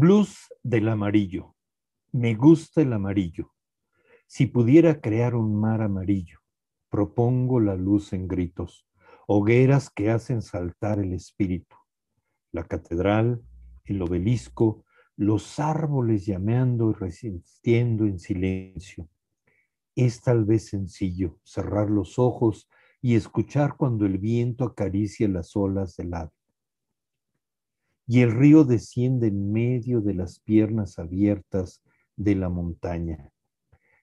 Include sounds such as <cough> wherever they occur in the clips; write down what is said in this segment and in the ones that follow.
Blues del amarillo. Me gusta el amarillo. Si pudiera crear un mar amarillo, propongo la luz en gritos, hogueras que hacen saltar el espíritu. La catedral, el obelisco, los árboles llameando y resistiendo en silencio. Es tal vez sencillo cerrar los ojos y escuchar cuando el viento acaricia las olas del ave. Y el río desciende en medio de las piernas abiertas de la montaña.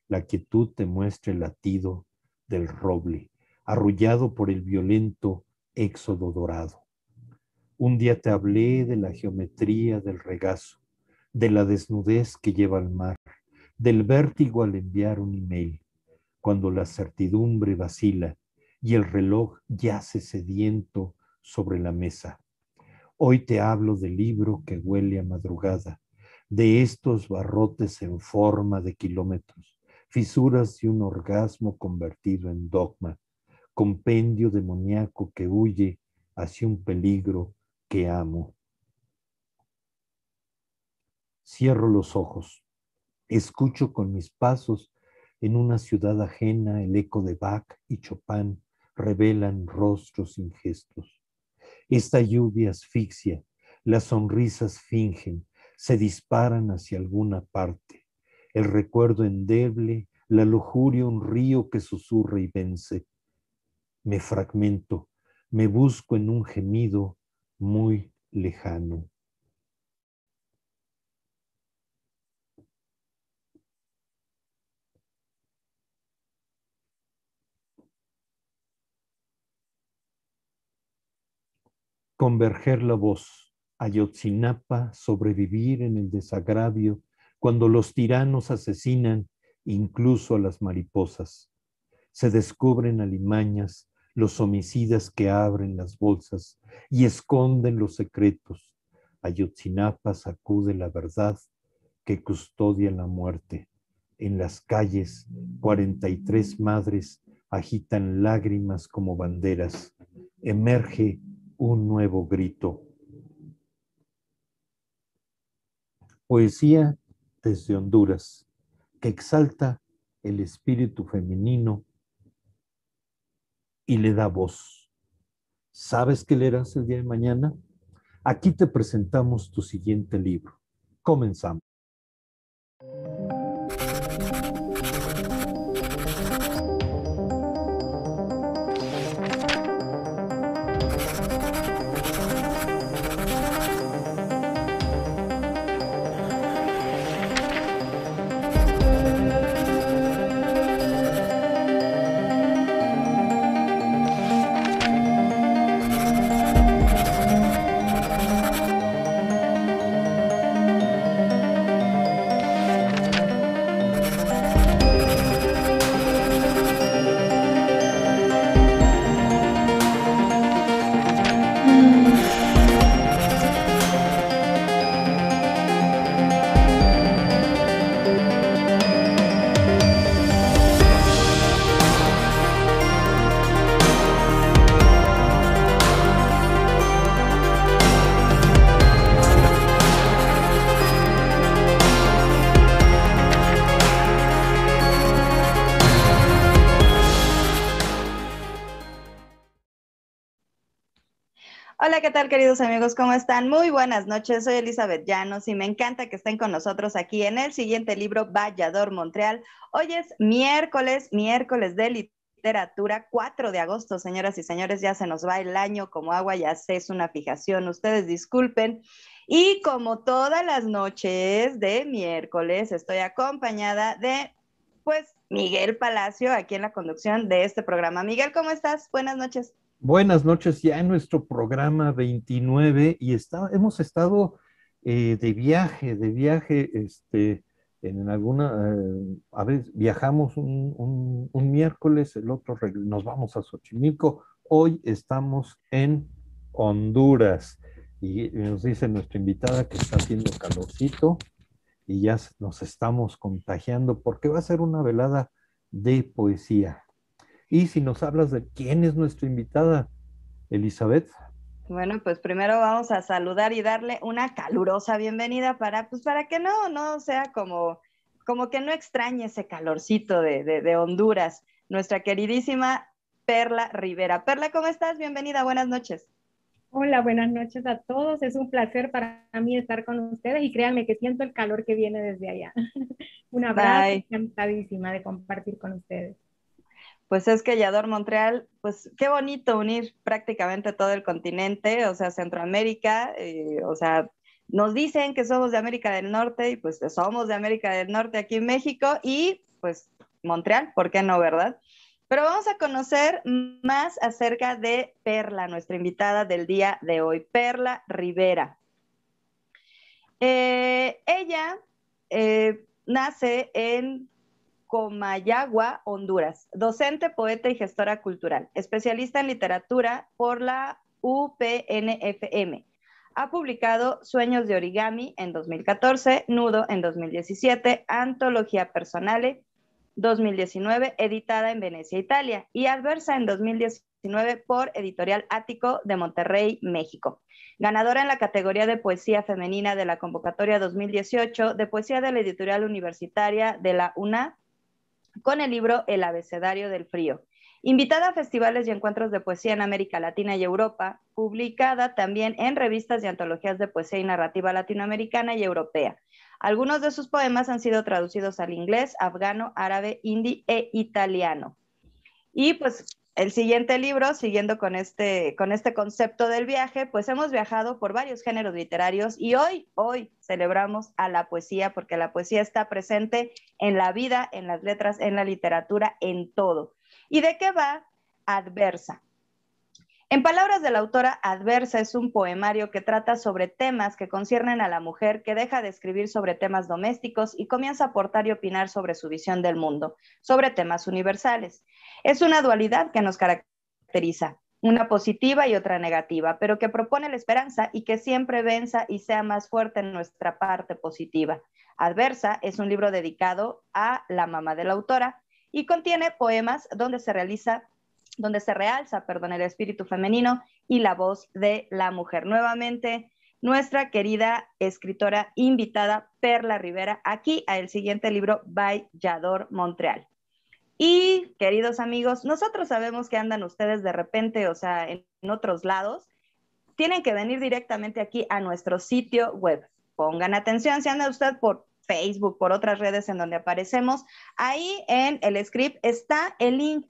La quietud te muestra el latido del roble, arrullado por el violento éxodo dorado. Un día te hablé de la geometría del regazo, de la desnudez que lleva al mar, del vértigo al enviar un email, cuando la certidumbre vacila y el reloj yace sediento sobre la mesa. Hoy te hablo del libro que huele a madrugada, de estos barrotes en forma de kilómetros, fisuras de un orgasmo convertido en dogma, compendio demoníaco que huye hacia un peligro que amo. Cierro los ojos, escucho con mis pasos en una ciudad ajena el eco de Bach y Chopin revelan rostros sin gestos. Esta lluvia asfixia, las sonrisas fingen, se disparan hacia alguna parte. El recuerdo endeble, la lujuria, un río que susurra y vence. Me fragmento, me busco en un gemido muy lejano. Converger la voz Ayotzinapa, sobrevivir en el desagravio cuando los tiranos asesinan incluso a las mariposas. Se descubren alimañas los homicidas que abren las bolsas y esconden los secretos. Ayotzinapa sacude la verdad que custodia la muerte. En las calles, 43 madres agitan lágrimas como banderas. Emerge un nuevo grito. Poesía desde Honduras, que exalta el espíritu femenino y le da voz. ¿Sabes qué leerás el día de mañana? Aquí te presentamos tu siguiente libro. Comenzamos. Tal queridos amigos? ¿Cómo están? Muy buenas noches, soy Elizabeth Llanos y me encanta que estén con nosotros aquí en el siguiente libro, Vallador Montreal. Hoy es miércoles, miércoles de literatura, 4 de agosto, señoras y señores, ya se nos va el año como agua, ya sé, es una fijación, ustedes disculpen. Y como todas las noches de miércoles, estoy acompañada de, pues, Miguel Palacio, aquí en la conducción de este programa. Miguel, ¿cómo estás? Buenas noches. Buenas noches, ya en nuestro programa 29 y está, hemos estado eh, de viaje, de viaje, este, en alguna, eh, a veces viajamos un, miércoles, el otro nos vamos a Xochimilco, hoy estamos en Honduras y nos dice nuestra invitada que está haciendo calorcito y ya nos estamos contagiando porque va a ser una velada de poesía. Y si nos hablas de quién es nuestra invitada, Elizabeth. Bueno, pues primero vamos a saludar y darle una calurosa bienvenida para, pues para que no, no sea como, como que no extrañe ese calorcito de, de Honduras. Nuestra queridísima Perla Rivera. Perla, ¿cómo estás? Bienvenida, buenas noches. Hola, buenas noches a todos. Es un placer para mí estar con ustedes y créanme que siento el calor que viene desde allá. <laughs> un abrazo, encantadísima de compartir con ustedes. Pues es que Yador Montreal, pues qué bonito unir prácticamente todo el continente, o sea, Centroamérica, eh, o sea, nos dicen que somos de América del Norte y pues somos de América del Norte aquí en México y pues Montreal, ¿por qué no, verdad? Pero vamos a conocer más acerca de Perla, nuestra invitada del día de hoy, Perla Rivera. Eh, ella eh, nace en Comayagua, Honduras, docente, poeta y gestora cultural, especialista en literatura por la UPNFM. Ha publicado Sueños de Origami en 2014, Nudo en 2017, Antología Personale 2019, editada en Venecia, Italia, y Adversa en 2019 por Editorial Ático de Monterrey, México. Ganadora en la categoría de poesía femenina de la convocatoria 2018 de poesía de la editorial universitaria de la UNA con el libro El abecedario del frío. Invitada a festivales y encuentros de poesía en América Latina y Europa, publicada también en revistas y antologías de poesía y narrativa latinoamericana y europea. Algunos de sus poemas han sido traducidos al inglés, afgano, árabe, hindi e italiano. Y pues el siguiente libro, siguiendo con este, con este concepto del viaje, pues hemos viajado por varios géneros literarios y hoy, hoy celebramos a la poesía porque la poesía está presente en la vida, en las letras, en la literatura, en todo. ¿Y de qué va? Adversa. En palabras de la autora, Adversa es un poemario que trata sobre temas que conciernen a la mujer que deja de escribir sobre temas domésticos y comienza a aportar y opinar sobre su visión del mundo, sobre temas universales. Es una dualidad que nos caracteriza, una positiva y otra negativa, pero que propone la esperanza y que siempre venza y sea más fuerte en nuestra parte positiva. Adversa es un libro dedicado a la mamá de la autora y contiene poemas donde se realiza donde se realza, perdón, el espíritu femenino y la voz de la mujer. Nuevamente, nuestra querida escritora invitada, Perla Rivera, aquí a el siguiente libro, Vallador Montreal. Y, queridos amigos, nosotros sabemos que andan ustedes de repente, o sea, en, otros lados, tienen que venir directamente aquí a nuestro sitio web. Pongan atención, si anda usted por Facebook, por otras redes en donde aparecemos, ahí en el script está el link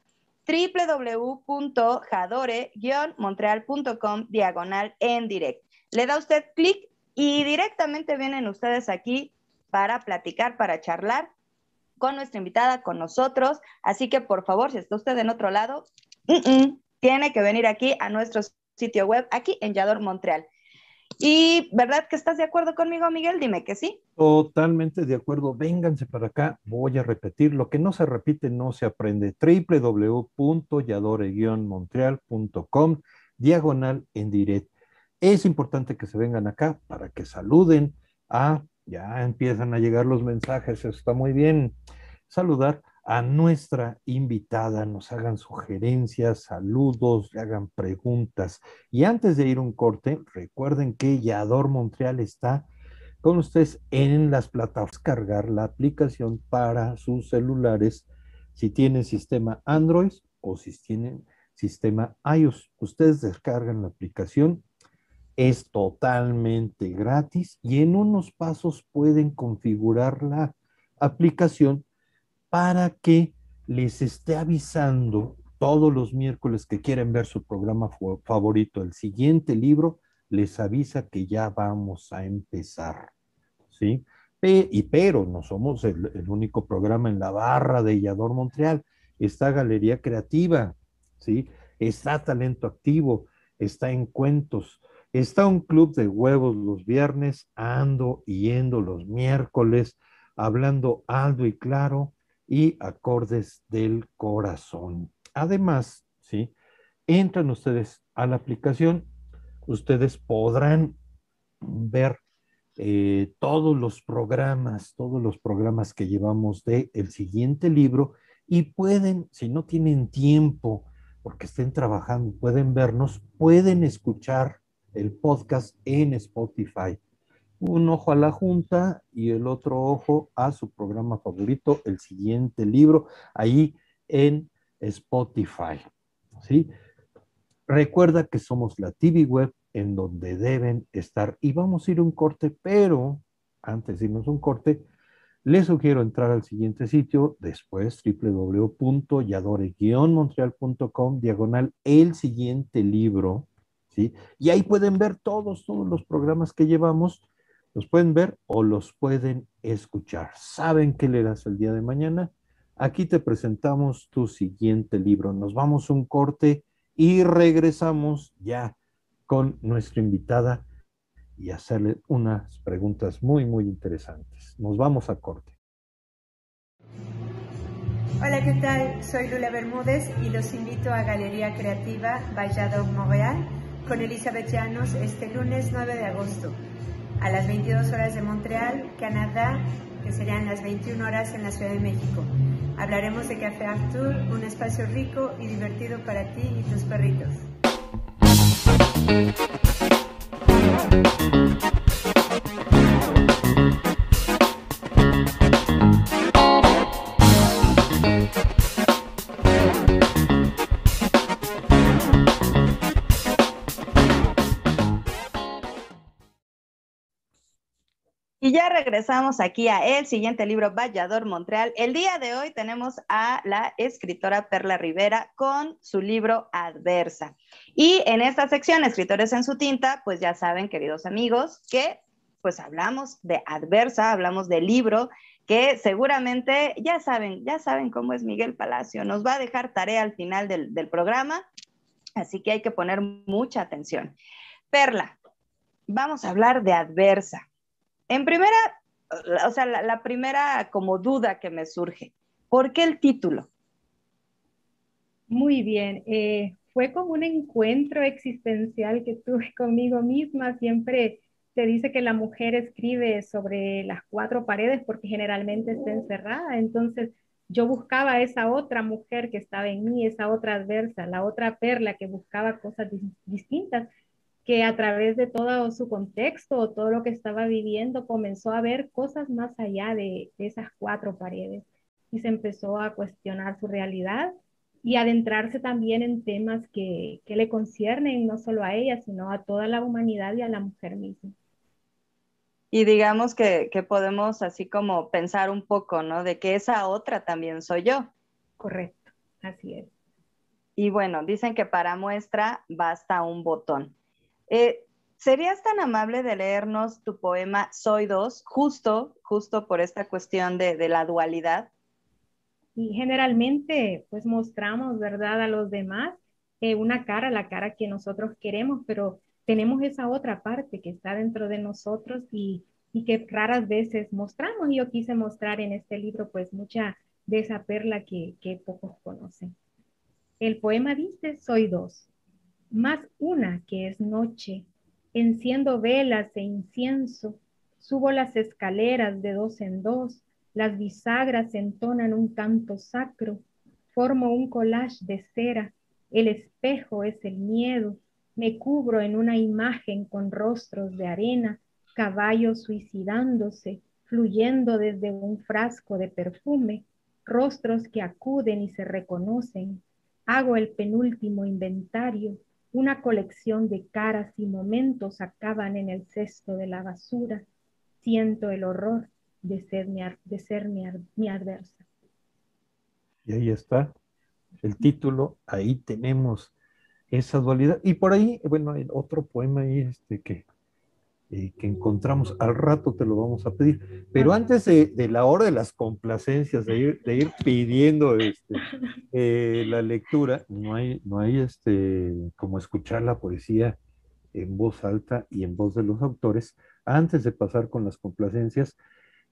www.jadore-montreal.com diagonal en direct. Le da usted clic y directamente vienen ustedes aquí para platicar, para charlar con nuestra invitada, con nosotros. Así que por favor, si está usted en otro lado, tiene que venir aquí a nuestro sitio web, aquí en Yador Montreal. Y ¿verdad que estás de acuerdo conmigo, Miguel? Dime que sí. Totalmente de acuerdo. Vénganse para acá. Voy a repetir. Lo que no se repite no se aprende. www.yadore-montreal.com diagonal en direct. Es importante que se vengan acá para que saluden. Ah, ya empiezan a llegar los mensajes. Está muy bien. Saludar a nuestra invitada, nos hagan sugerencias, saludos, le hagan preguntas. Y antes de ir un corte, recuerden que Yador Montreal está con ustedes en las plataformas, cargar la aplicación para sus celulares, si tienen sistema Android o si tienen sistema iOS. Ustedes descargan la aplicación, es totalmente gratis y en unos pasos pueden configurar la aplicación para que les esté avisando todos los miércoles que quieren ver su programa favorito, el siguiente libro, les avisa que ya vamos a empezar, ¿sí? y pero no somos el, único programa en la barra de Yador Montreal, esta galería creativa, ¿sí? está talento activo, está en cuentos, está un club de huevos los viernes, ando yendo los miércoles, hablando alto y claro y acordes del corazón. Además, ¿sí? Entran ustedes a la aplicación, ustedes podrán ver eh, todos los programas, todos los programas que llevamos de el siguiente libro y pueden, si no tienen tiempo, porque estén trabajando, pueden vernos, pueden escuchar el podcast en Spotify. Un ojo a la junta y el otro ojo a su programa favorito, el siguiente libro, ahí en Spotify. ¿sí? Recuerda que somos la TV web en donde deben estar. Y vamos a ir un corte, pero antes de irnos un corte, les sugiero entrar al siguiente sitio, después www.yadore-montreal.com, diagonal, el siguiente libro, Y ahí pueden ver todos, todos los programas que llevamos, los pueden ver o los pueden escuchar. ¿Saben qué leerás el día de mañana? Aquí te presentamos tu siguiente libro. Nos vamos un corte y regresamos ya con nuestra invitada y hacerle unas preguntas muy, muy interesantes. Nos vamos a corte. Hola, ¿qué tal? Soy Lula Bermúdez y los invito a Galería Creativa Valladolid Montreal con Elizabeth Llanos este lunes 9 de agosto a las 22 horas de Montreal, Canadá, que serían las 21 horas en la Ciudad de México. Hablaremos de Café Artur, un espacio rico y divertido para ti y tus perritos. Ya regresamos aquí a el siguiente libro, Vallador Montreal. El día de hoy tenemos a la escritora Perla Rivera con su libro Adversa. Y en esta sección, Escritores en su tinta, pues ya saben, queridos amigos, que pues hablamos de Adversa, hablamos del libro que seguramente ya saben, ya saben cómo es Miguel Palacio. Nos va a dejar tarea al final del, del programa, así que hay que poner mucha atención. Perla, vamos a hablar de Adversa. En primera, o sea, la, primera como duda que me surge, ¿por qué el título? Muy bien, eh, fue como un encuentro existencial que tuve <laughs> conmigo misma. Siempre se dice que la mujer escribe sobre las cuatro paredes porque generalmente está encerrada. Entonces yo buscaba esa otra mujer que estaba en mí, esa otra adversa, la otra perla que buscaba cosas distintas que a través de todo su contexto o todo lo que estaba viviendo comenzó a ver cosas más allá de, esas cuatro paredes y se empezó a cuestionar su realidad y adentrarse también en temas que, que le conciernen no solo a ella, sino a toda la humanidad y a la mujer misma. Y digamos que, que, podemos así como pensar un poco, ¿no? De que esa otra también soy yo. Correcto, así es. Y bueno, dicen que para muestra basta un botón. Eh, ¿Serías tan amable de leernos tu poema Soy dos, justo, justo por esta cuestión de, la dualidad? Y generalmente, pues mostramos, ¿verdad?, a los demás eh, una cara, la cara que nosotros queremos, pero tenemos esa otra parte que está dentro de nosotros y, que raras veces mostramos. Y yo quise mostrar en este libro, pues, mucha de esa perla que, que pocos conocen. El poema dice, soy dos más una que es noche. Enciendo velas e incienso, subo las escaleras de dos en dos, las bisagras entonan un canto sacro, formo un collage de cera, el espejo es el miedo, me cubro en una imagen con rostros de arena, caballos suicidándose, fluyendo desde un frasco de perfume, rostros que acuden y se reconocen. Hago el penúltimo inventario, una colección de caras y momentos acaban en el cesto de la basura. Siento el horror de ser mi, adversa. Y ahí está el título, ahí tenemos esa dualidad. Y por ahí, bueno, hay otro poema ahí este, que eh, que encontramos. Al rato te lo vamos a pedir. Pero antes de, la hora de las complacencias, de ir, de ir pidiendo este, <laughs> eh, la lectura, no hay, no hay este, como escuchar la poesía en voz alta y en voz de los autores. Antes de pasar con las complacencias,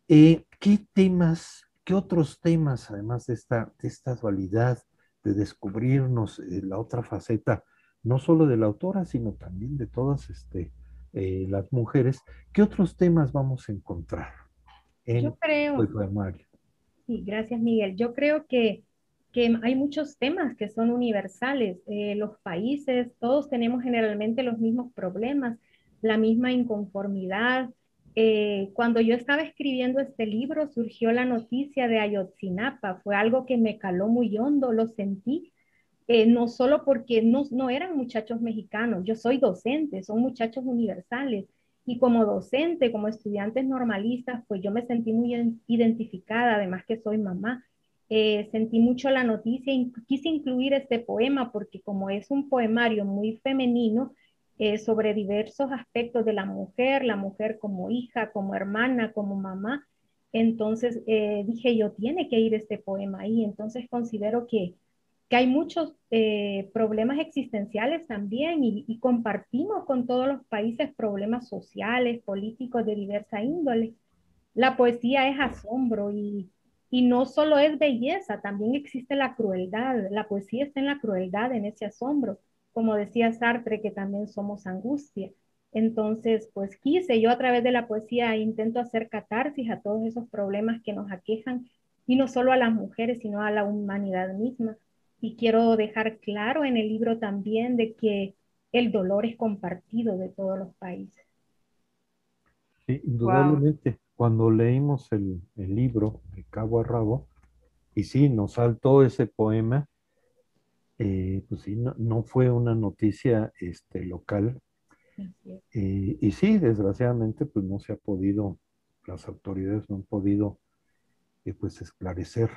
eh, ¿qué temas, qué otros temas, además de esta, de esta dualidad, de descubrirnos la otra faceta, no solo de la autora, sino también de todas este, eh, las mujeres, ¿qué otros temas vamos a encontrar en Yo creo, el? Sí, gracias Miguel. Yo creo que, que hay muchos temas que son universales. Eh, los países, todos tenemos generalmente los mismos problemas, la misma inconformidad. Eh, cuando yo estaba escribiendo este libro, surgió la noticia de Ayotzinapa. Fue algo que me caló muy hondo, lo sentí eh, no solo porque no, no eran muchachos mexicanos, yo soy docente, son muchachos universales. Y como docente, como estudiantes normalistas, pues yo me sentí muy identificada, además que soy mamá. Eh, sentí mucho la noticia y quise incluir este poema porque como es un poemario muy femenino eh, sobre diversos aspectos de la mujer, la mujer como hija, como hermana, como mamá, entonces dije yo, tiene que ir este poema ahí. Entonces considero que, que hay muchos eh, problemas existenciales también y, compartimos con todos los países problemas sociales, políticos de diversa índole. La poesía es asombro y, y no solo es belleza, también existe la crueldad. La poesía está en la crueldad, en ese asombro. Como decía Sartre, que también somos angustia. Entonces, pues quise, yo a través de la poesía intento hacer catarsis a todos esos problemas que nos aquejan, y no solo a las mujeres, sino a la humanidad misma. Y quiero dejar claro en el libro también de que el dolor es compartido de todos los países. Sí, indudablemente. Cuando leímos el, libro de cabo a rabo, y sí, nos saltó ese poema, eh, pues sí, no, fue una noticia este, local. Eh, y sí, desgraciadamente, pues no se ha podido, las autoridades no han podido, eh, pues esclarecer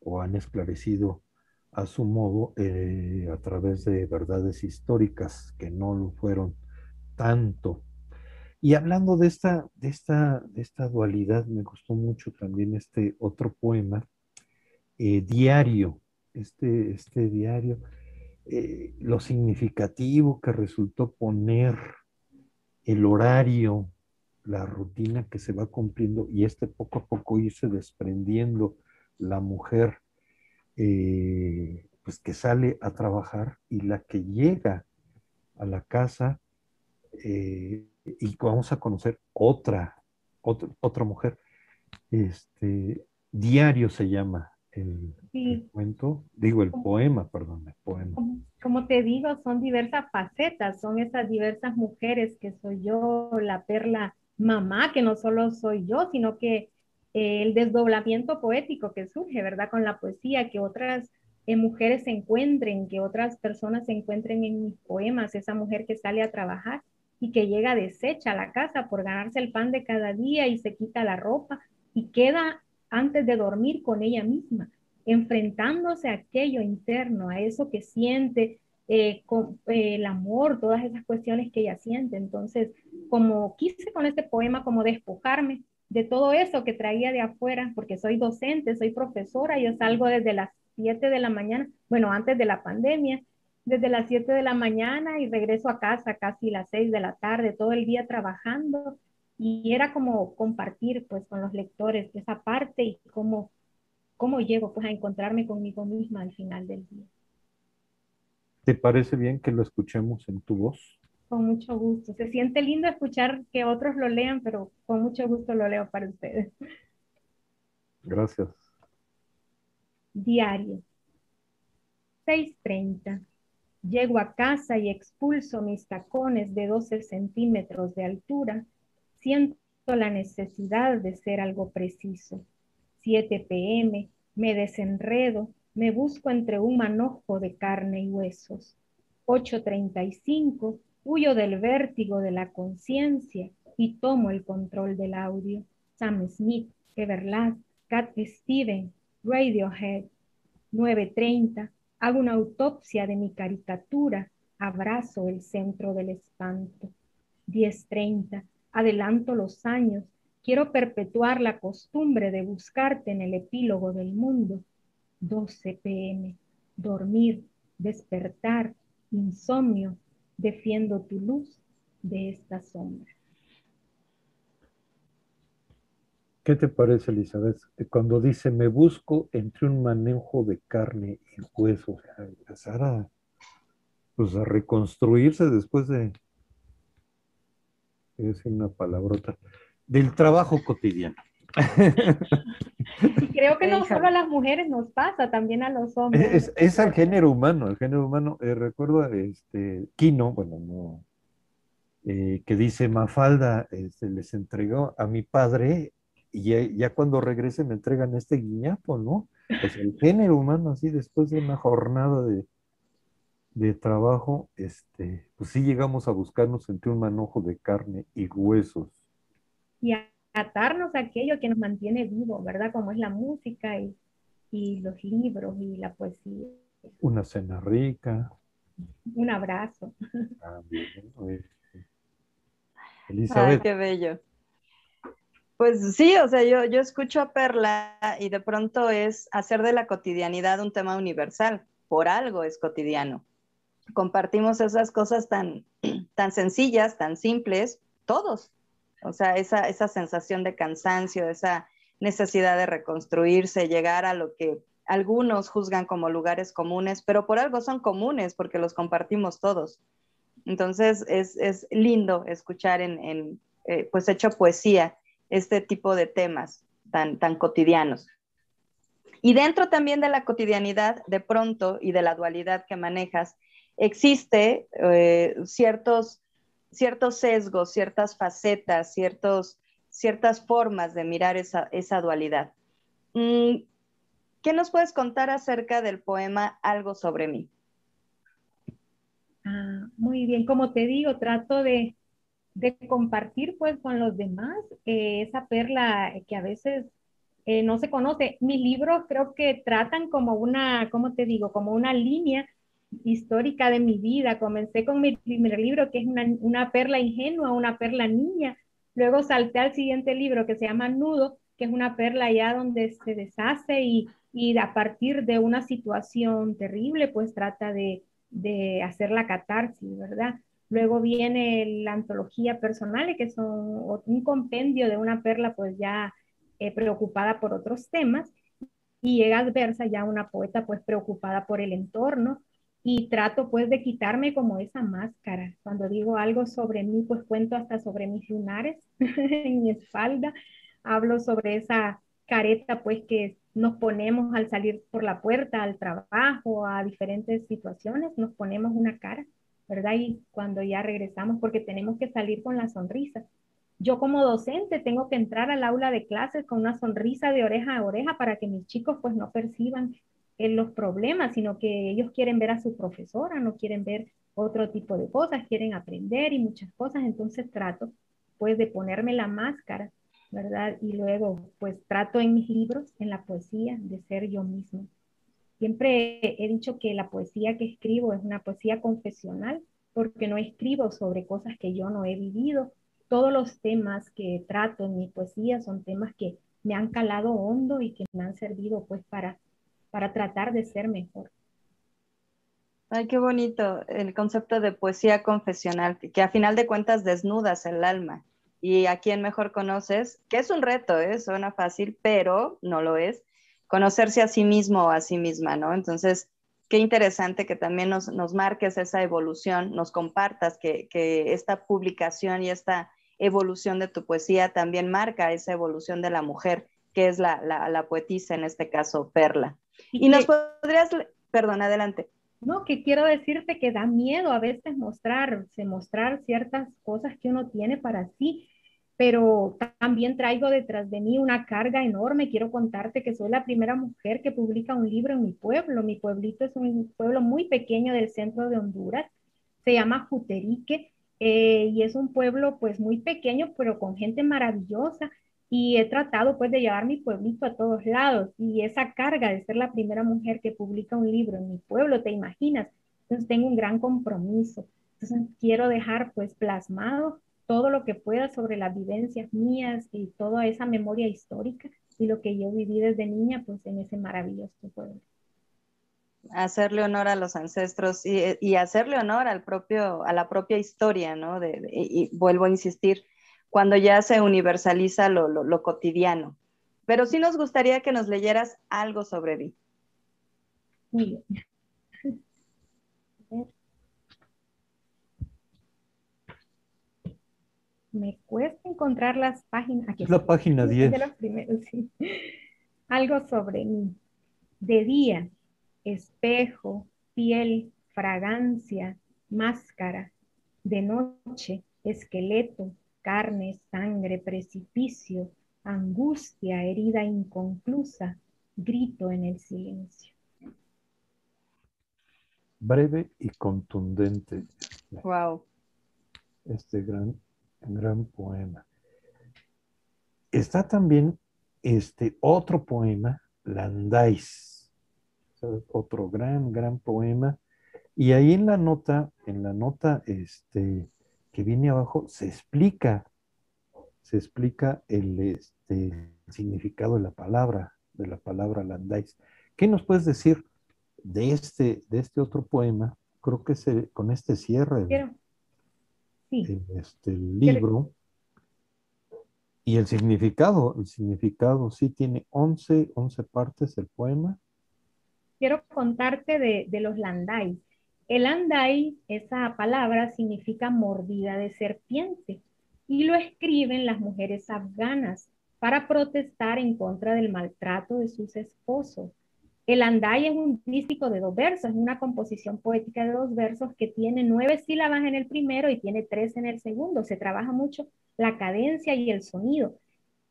o han esclarecido a su modo eh, a través de verdades históricas que no lo fueron tanto. Y hablando de esta, de esta, de esta dualidad, me gustó mucho también este otro poema, eh, Diario, este, este diario, eh, lo significativo que resultó poner el horario, la rutina que se va cumpliendo y este poco a poco irse desprendiendo la mujer eh, pues que sale a trabajar y la que llega a la casa eh, y vamos a conocer otra, otra, mujer. Este, diario se llama el, cuento, digo el poema, perdón, el poema. Como, te digo, son diversas facetas, son esas diversas mujeres que soy yo, la perla mamá, que no solo soy yo, sino que el desdoblamiento poético que surge, ¿verdad? Con la poesía, que otras eh, mujeres se encuentren, que otras personas se encuentren en mis poemas, esa mujer que sale a trabajar y que llega deshecha a la casa por ganarse el pan de cada día y se quita la ropa y queda antes de dormir con ella misma, enfrentándose a aquello interno, a eso que siente, eh, con, eh, el amor, todas esas cuestiones que ella siente. Entonces, como quise con este poema como despojarme de todo eso que traía de afuera, porque soy docente, soy profesora, yo salgo desde las 7 de la mañana, bueno, antes de la pandemia, desde las 7 de la mañana y regreso a casa casi las 6 de la tarde, todo el día trabajando y era como compartir pues con los lectores esa parte y cómo, cómo llego pues a encontrarme conmigo misma al final del día. ¿Te parece bien que lo escuchemos en tu voz? Con mucho gusto. Se siente lindo escuchar que otros lo lean, pero con mucho gusto lo leo para ustedes. Gracias. Diario. 6.30. Llego a casa y expulso mis tacones de 12 centímetros de altura. Siento la necesidad de ser algo preciso. 7 pm. Me desenredo. Me busco entre un manojo de carne y huesos. 8.35 Huyo del vértigo de la conciencia y tomo el control del audio. Sam Smith, Everlast, Cat Steven, Radiohead. 9.30. Hago una autopsia de mi caricatura. Abrazo el centro del espanto. 10.30. Adelanto los años. Quiero perpetuar la costumbre de buscarte en el epílogo del mundo. 12 pm. Dormir, despertar, insomnio. Defiendo tu luz de esta sombra. ¿Qué te parece, Elizabeth? Cuando dice, me busco entre un manejo de carne y hueso, empezar a, pues, a reconstruirse después de, es una palabrota, del trabajo cotidiano. Y creo que no solo a las mujeres nos pasa, también a los hombres. Es, al género humano, el género humano. Eh, recuerdo este, Kino, bueno, no, eh, que dice Mafalda, se este, les entregó a mi padre y ya, cuando regrese me entregan este guiñapo, ¿no? Pues el género humano, así después de una jornada de, de trabajo, este, pues sí llegamos a buscarnos entre un manojo de carne y huesos. Y atarnos a aquello que nos mantiene vivos, ¿verdad? Como es la música y, y los libros y la poesía. Una cena rica. Un abrazo. Ah, Elizabeth. qué bello. Pues sí, o sea, yo, yo escucho a Perla y de pronto es hacer de la cotidianidad un tema universal. Por algo es cotidiano. Compartimos esas cosas tan, <clears throat> tan sencillas, tan simples, todos. O sea, esa, esa sensación de cansancio, esa necesidad de reconstruirse, llegar a lo que algunos juzgan como lugares comunes, pero por algo son comunes porque los compartimos todos. Entonces es, es lindo escuchar en, en eh, pues hecho poesía este tipo de temas tan, tan cotidianos. Y dentro también de la cotidianidad, de pronto, y de la dualidad que manejas, existe eh, ciertos, ciertos sesgos, ciertas facetas, ciertos, ciertas formas de mirar esa, esa dualidad. Mm, ¿Qué nos puedes contar acerca del poema Algo sobre mí? Ah, muy bien, como te digo, trato de, de compartir pues con los demás eh, esa perla que a veces eh, no se conoce. Mis libros creo que tratan como una, ¿cómo te digo? Como una línea histórica de mi vida. Comencé con mi primer libro que es una, una perla ingenua, una perla niña. Luego salté al siguiente libro que se llama Nudo, que es una perla ya donde se deshace y, y a partir de una situación terrible pues trata de, de hacer la catarsis, ¿verdad? Luego viene la antología personal, que son un compendio de una perla pues ya eh, preocupada por otros temas. Y llega Adversa, ya una poeta pues preocupada por el entorno. Y trato pues de quitarme como esa máscara. Cuando digo algo sobre mí, pues cuento hasta sobre mis lunares <laughs> en mi espalda. Hablo sobre esa careta pues que nos ponemos al salir por la puerta, al trabajo, a diferentes situaciones, nos ponemos una cara ¿verdad? Y cuando ya regresamos, porque tenemos que salir con la sonrisa. Yo como docente tengo que entrar al aula de clases con una sonrisa de oreja a oreja para que mis chicos pues no perciban en los problemas, sino que ellos quieren ver a su profesora, no quieren ver otro tipo de cosas, quieren aprender y muchas cosas, entonces trato pues de ponerme la máscara, ¿verdad? Y luego pues trato en mis libros, en la poesía, de ser yo mismo. Siempre he dicho que la poesía que escribo es una poesía confesional porque no escribo sobre cosas que yo no he vivido. Todos los temas que trato en mi poesía son temas que me han calado hondo y que me han servido pues para, para tratar de ser mejor. Ay, qué bonito el concepto de poesía confesional, que a final de cuentas desnudas el alma. Y a quien mejor conoces, que es un reto, ¿eh? suena fácil, pero no lo es conocerse a sí mismo o a sí misma, ¿no? Entonces, qué interesante que también nos, nos marques esa evolución, nos compartas que, que, esta publicación y esta evolución de tu poesía también marca esa evolución de la mujer, que es la, la, la poetisa, en este caso, Perla. Y, nos podrías, perdón, adelante. No, que quiero decirte que da miedo a veces mostrarse, mostrar ciertas cosas que uno tiene para sí pero también traigo detrás de mí una carga enorme. Quiero contarte que soy la primera mujer que publica un libro en mi pueblo. Mi pueblito es un pueblo muy pequeño del centro de Honduras. Se llama Juterique eh, y es un pueblo pues muy pequeño, pero con gente maravillosa. Y he tratado pues de llevar mi pueblito a todos lados. Y esa carga de ser la primera mujer que publica un libro en mi pueblo, ¿te imaginas? Entonces tengo un gran compromiso. Entonces quiero dejar pues plasmado todo lo que pueda sobre las vivencias mías y toda esa memoria histórica y lo que yo viví desde niña, pues en ese maravilloso pueblo. Hacerle honor a los ancestros y, hacerle honor al propio, a la propia historia, ¿no? y vuelvo a insistir, cuando ya se universaliza lo, lo cotidiano. Pero sí nos gustaría que nos leyeras algo sobre Vi. Me cuesta encontrar las páginas. Aquí la página 10. Algo sobre mí. De día, espejo, piel, fragancia, máscara. De noche, esqueleto, carne, sangre, precipicio, angustia, herida inconclusa, grito en el silencio. Breve y contundente. Wow. Este gran, gran poema. Está también este otro poema, Landais. Otro gran, gran poema. Y ahí en la nota, en la nota este, que viene abajo, se explica se explica el este, significado de la palabra, de la palabra Landais. ¿Qué nos puedes decir de este, de este otro poema? Creo que se, con este cierre sí. este, libro. Y el significado, el significado sí tiene 11, 11 partes el poema. Quiero contarte de, de los Landais. El Landai, esa palabra significa mordida de serpiente y lo escriben las mujeres afganas para protestar en contra del maltrato de sus esposos. El andai es un dístico de dos versos, es una composición poética de dos versos que tiene nueve sílabas en el primero y tiene tres en el segundo. Se trabaja mucho la cadencia y el sonido.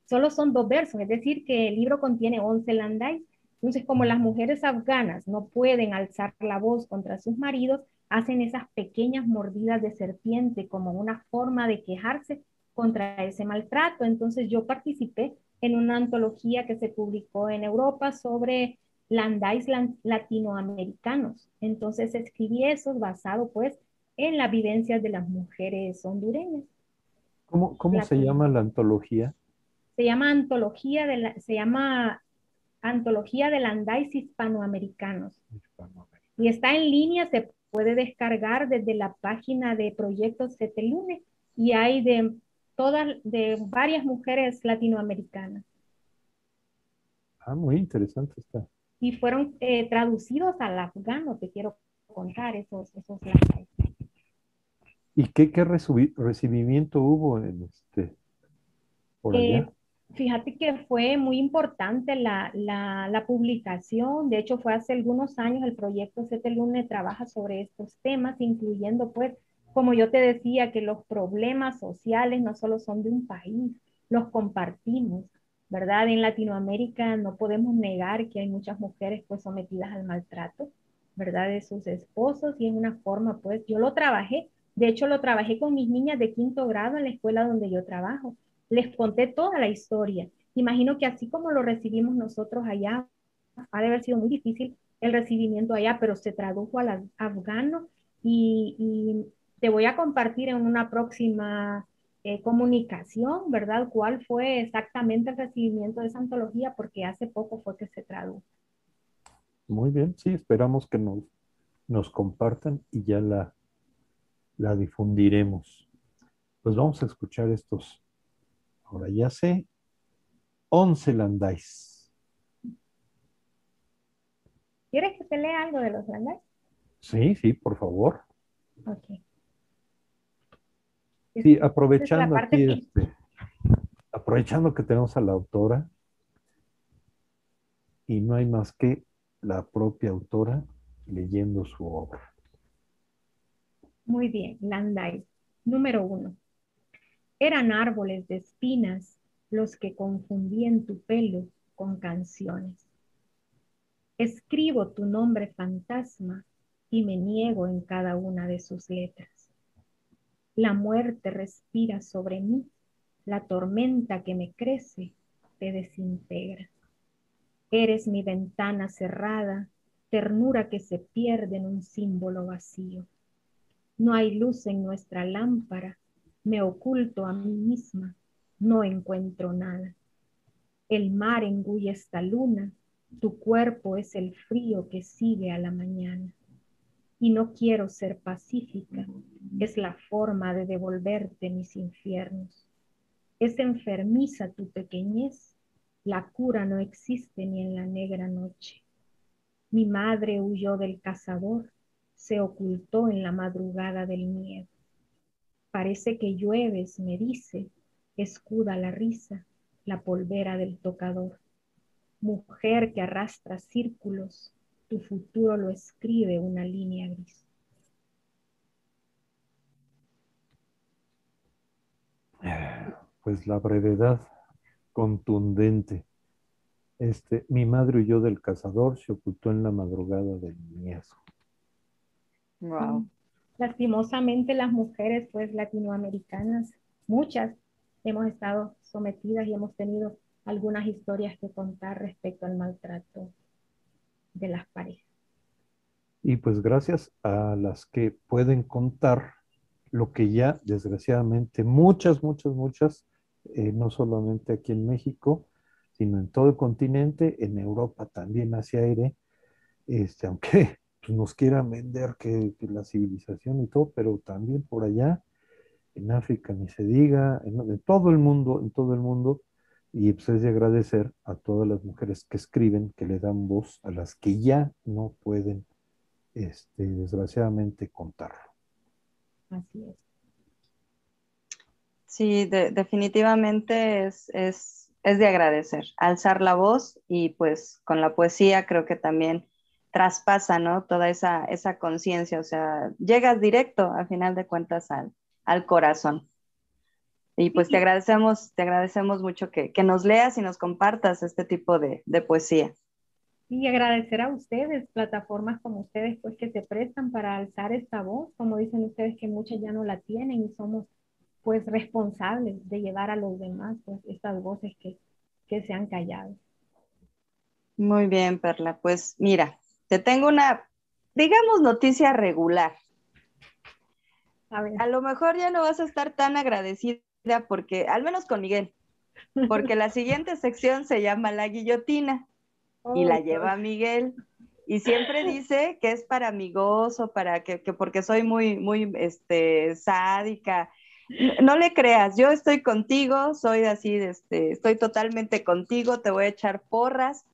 Solo son dos versos, es decir, que el libro contiene once landais. Entonces, como las mujeres afganas no pueden alzar la voz contra sus maridos, hacen esas pequeñas mordidas de serpiente como una forma de quejarse contra ese maltrato. Entonces yo participé en una antología que se publicó en Europa sobre landais latinoamericanos. Entonces escribí eso basado pues en las vivencias de las mujeres hondureñas. ¿Cómo, cómo se llama la antología? Se llama antología de la, se llama antología de landais hispanoamericanos. Y está en línea, se puede descargar desde la página de Proyectos Cetelune y hay de todas, de varias mujeres latinoamericanas. Ah, muy interesante está. Y fueron eh, traducidos al afgano, te quiero contar esos, esos ¿Y qué, qué recibimiento hubo en este, por eh, allá? Fíjate que fue muy importante la, la, publicación, de hecho fue hace algunos años el proyecto Sete Lune trabaja sobre estos temas, incluyendo pues como yo te decía, que los problemas sociales no solo son de un país, los compartimos, ¿verdad? En Latinoamérica no podemos negar que hay muchas mujeres pues sometidas al maltrato, ¿verdad? De sus esposos y en una forma pues yo lo trabajé, de hecho lo trabajé con mis niñas de quinto grado en la escuela donde yo trabajo, les conté toda la historia. Imagino que así como lo recibimos nosotros allá, ha de haber sido muy difícil el recibimiento allá, pero se tradujo al afgano y, y te voy a compartir en una próxima eh, comunicación, ¿verdad? ¿Cuál fue exactamente el recibimiento de esa antología? Porque hace poco fue que se tradujo. Muy bien, sí, esperamos que nos, compartan y ya la difundiremos. Pues vamos a escuchar estos. Ahora ya sé, 11 landais. ¿Quieres que te lea algo de los landais? Sí, sí, por favor. Ok. Sí, aprovechando aquí, este, aprovechando que tenemos a la autora, y no hay más que la propia autora leyendo su obra. Muy bien, Landai. Número uno. Eran árboles de espinas los que confundían tu pelo con canciones. Escribo tu nombre fantasma y me niego en cada una de sus letras. La muerte respira sobre mí, la tormenta que me crece te desintegra. Eres mi ventana cerrada, ternura que se pierde en un símbolo vacío. No hay luz en nuestra lámpara, Me oculto a mí misma, no encuentro nada. El mar engulle esta luna, tu cuerpo es el frío que sigue a la mañana. Y no quiero ser pacífica, es la forma de devolverte mis infiernos. Es enfermiza tu pequeñez, la cura no existe ni en la negra noche. Mi madre huyó del cazador, se ocultó en la madrugada del miedo. Parece que llueves, me dice, escuda la risa, la polvera del tocador. Mujer que arrastra círculos, tu futuro lo escribe una línea gris. Pues la brevedad contundente. Este, mi madre huyó del cazador, se ocultó en la madrugada del miedo. Wow. Lastimosamente las mujeres pues latinoamericanas, muchas hemos estado sometidas y hemos tenido algunas historias que contar respecto al maltrato de las parejas. Y pues gracias a las que pueden contar lo que ya desgraciadamente muchas, muchas, muchas, eh, no solamente aquí en México, sino en todo el continente, en Europa también hacia aire, este, <laughs> aunque nos quieran vender que, la civilización y todo, pero también por allá en África ni se diga, en, todo el mundo, en todo el mundo, y pues es de agradecer a todas las mujeres que escriben, que le dan voz a las que ya no pueden, este, desgraciadamente, contar. Así es. Sí, definitivamente es, es, es de agradecer, alzar la voz y pues con la poesía creo que también traspasa, ¿no? Toda esa, esa conciencia, o sea, llegas directo a final de cuentas al, al corazón. Y pues te agradecemos, te agradecemos mucho que, nos leas y nos compartas este tipo de, poesía. Y agradecer a ustedes, plataformas como ustedes, pues que se prestan para alzar esta voz, como dicen ustedes que muchas ya no la tienen y somos pues responsables de llevar a los demás pues estas voces que, que se han callado. Muy bien, Perla. Pues mira, te tengo una, digamos, noticia regular. A, lo mejor ya no vas a estar tan agradecida porque, al menos con Miguel, porque la siguiente sección se llama La Guillotina y la lleva Miguel. Y siempre dice que es para mi gozo, para que, porque soy muy, muy este, sádica. No le creas, yo estoy contigo, soy así, este, estoy totalmente contigo, te voy a echar porras,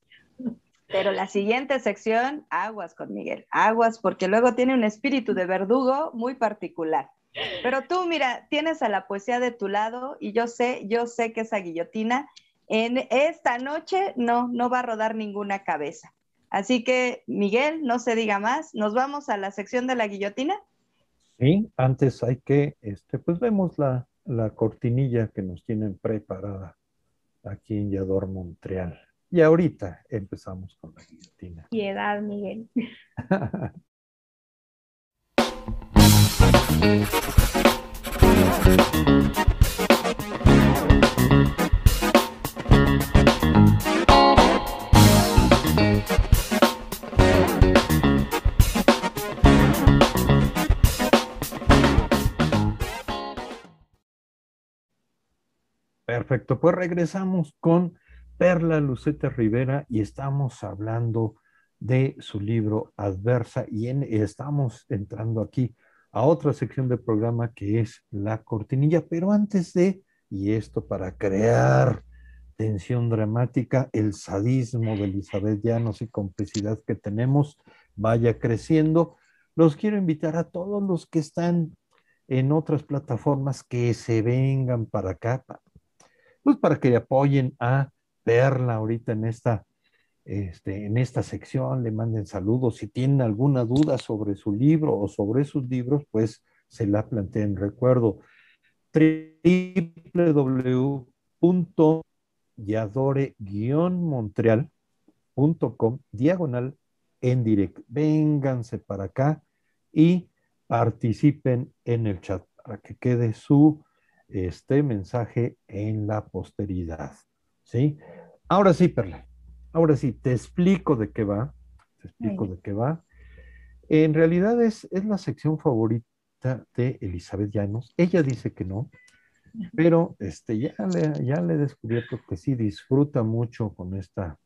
pero la siguiente sección, aguas con Miguel, aguas, porque luego tiene un espíritu de verdugo muy particular. Pero tú, mira, tienes a la poesía de tu lado y yo sé, yo sé que esa guillotina en esta noche no, no va a rodar ninguna cabeza. Así que, Miguel, no se diga más, nos vamos a la sección de la guillotina. Sí, antes hay que, este, pues vemos la, la cortinilla que nos tienen preparada aquí en Yador, Montreal. Y ahorita empezamos con la guillotina. Piedad, Miguel. Perfecto, pues regresamos con Perla Luceta Rivera y estamos hablando de su libro Adversa y estamos entrando aquí a otra sección del programa que es la cortinilla, pero antes de, y esto para crear tensión dramática, el sadismo de Elizabeth Llanos y complicidad que tenemos vaya creciendo, los quiero invitar a todos los que están en otras plataformas que se vengan para acá, pues para que apoyen a verla ahorita en esta, este, en esta sección, le manden saludos. Si tienen alguna duda sobre su libro o sobre sus libros, pues se la planteen. Recuerdo, www.yadore-montreal.com diagonal en direct. Vénganse para acá y participen en el chat para que quede su este mensaje en la posteridad. ¿Sí? Ahora sí, Perla. Ahora sí, te explico de qué va. Te explico de qué va. En realidad es, es la sección favorita favorita de Elizabeth Llanos. Ella dice que no, pero este, ya, le, ya le he descubierto que sí disfruta mucho con esta.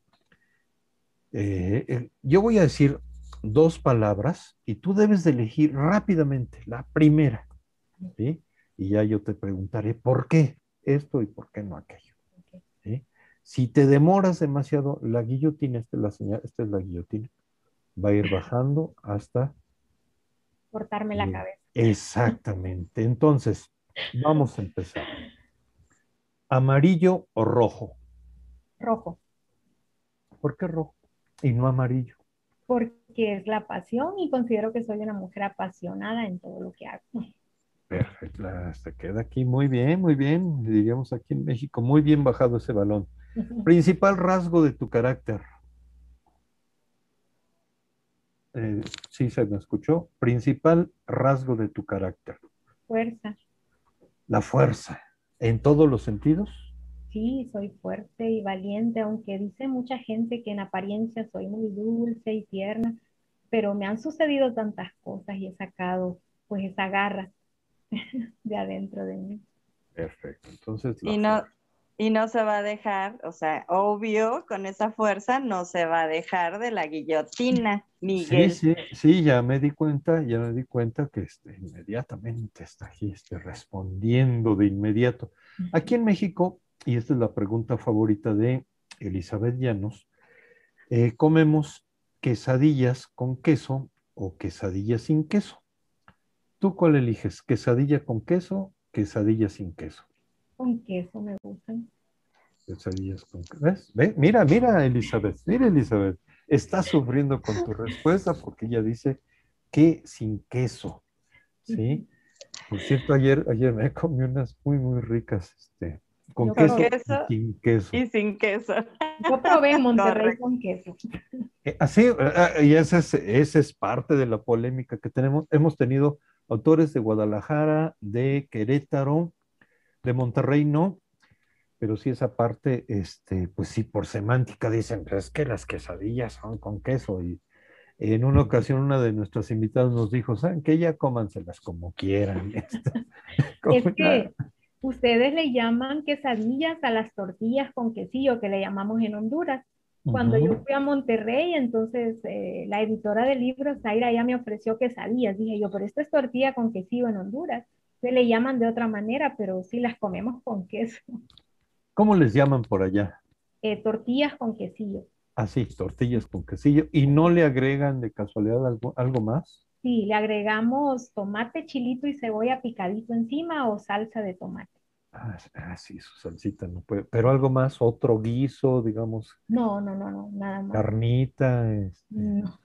Eh, eh, yo voy a decir dos palabras y tú debes de elegir rápidamente la primera. ¿sí? Y ya yo te preguntaré por qué esto y por qué no aquello. Si te demoras demasiado, la guillotina, esta es la señal, esta es la guillotina, va a ir bajando hasta... Cortarme la cabeza. Exactamente. Entonces, vamos a empezar. ¿Amarillo o rojo? Rojo. ¿Por qué rojo y no amarillo? Porque es la pasión y considero que soy una mujer apasionada en todo lo que hago. Perfecto, se queda aquí muy bien, muy bien, diríamos aquí en México, muy bien bajado ese balón. Principal rasgo de tu carácter. Eh, sí, se me escuchó. Principal rasgo de tu carácter. Fuerza. La fuerza. ¿En todos los sentidos? Sí, soy fuerte y valiente, aunque dice mucha gente que en apariencia soy muy dulce y tierna, pero me han sucedido tantas cosas y he sacado pues esa garra <laughs> de adentro de mí. Perfecto. Entonces, y no, y no se va a dejar, o sea, obvio, con esa fuerza no se va a dejar de la guillotina, Miguel. Sí, sí, sí, ya me di cuenta, ya me di cuenta que este, inmediatamente está aquí este, respondiendo de inmediato. Aquí en México, y esta es la pregunta favorita de Elizabeth Llanos, eh, comemos quesadillas con queso o quesadillas sin queso. ¿Tú cuál eliges? ¿Quesadilla con queso? ¿Quesadilla sin queso? Con queso me gustan. Quesadillas con queso. ¿Ves? Mira, mira, Elizabeth, mira, Elizabeth. Está sufriendo con tu respuesta porque ella dice que sin queso. ¿Sí? Por cierto, ayer, ayer me comí unas muy, muy ricas, este, con queso, y sin queso. Y sin queso. Yo probé en Monterrey con queso. Eh, así, eh, y esa es, esa es parte de la polémica que tenemos. Hemos tenido autores de Guadalajara, de Querétaro, de Monterrey no, pero sí esa parte, este, pues sí, por semántica dicen, pero es que las quesadillas son con queso. Y en una ocasión una de nuestras invitadas nos dijo, ¿saben que Ya cómanselas como quieran. <laughs> es que ustedes le llaman quesadillas a las tortillas con quesillo que le llamamos en Honduras. Cuando yo fui a Monterrey, entonces eh, la editora del libro, Zaira, ya me ofreció quesadillas. Dije yo, pero esto es tortilla con quesillo en Honduras se le llaman de otra manera, pero sí las comemos con queso. ¿Cómo les llaman por allá? Eh, tortillas con quesillo. Ah, sí, tortillas con quesillo. ¿Y no le agregan de casualidad algo, algo más? Sí, le agregamos tomate, chilito y cebolla picadito encima o salsa de tomate. Ah, ah, sí, su salsita no puede. Pero algo más, otro guiso, digamos. No, no, no, no, nada más. Carnita. Este, no.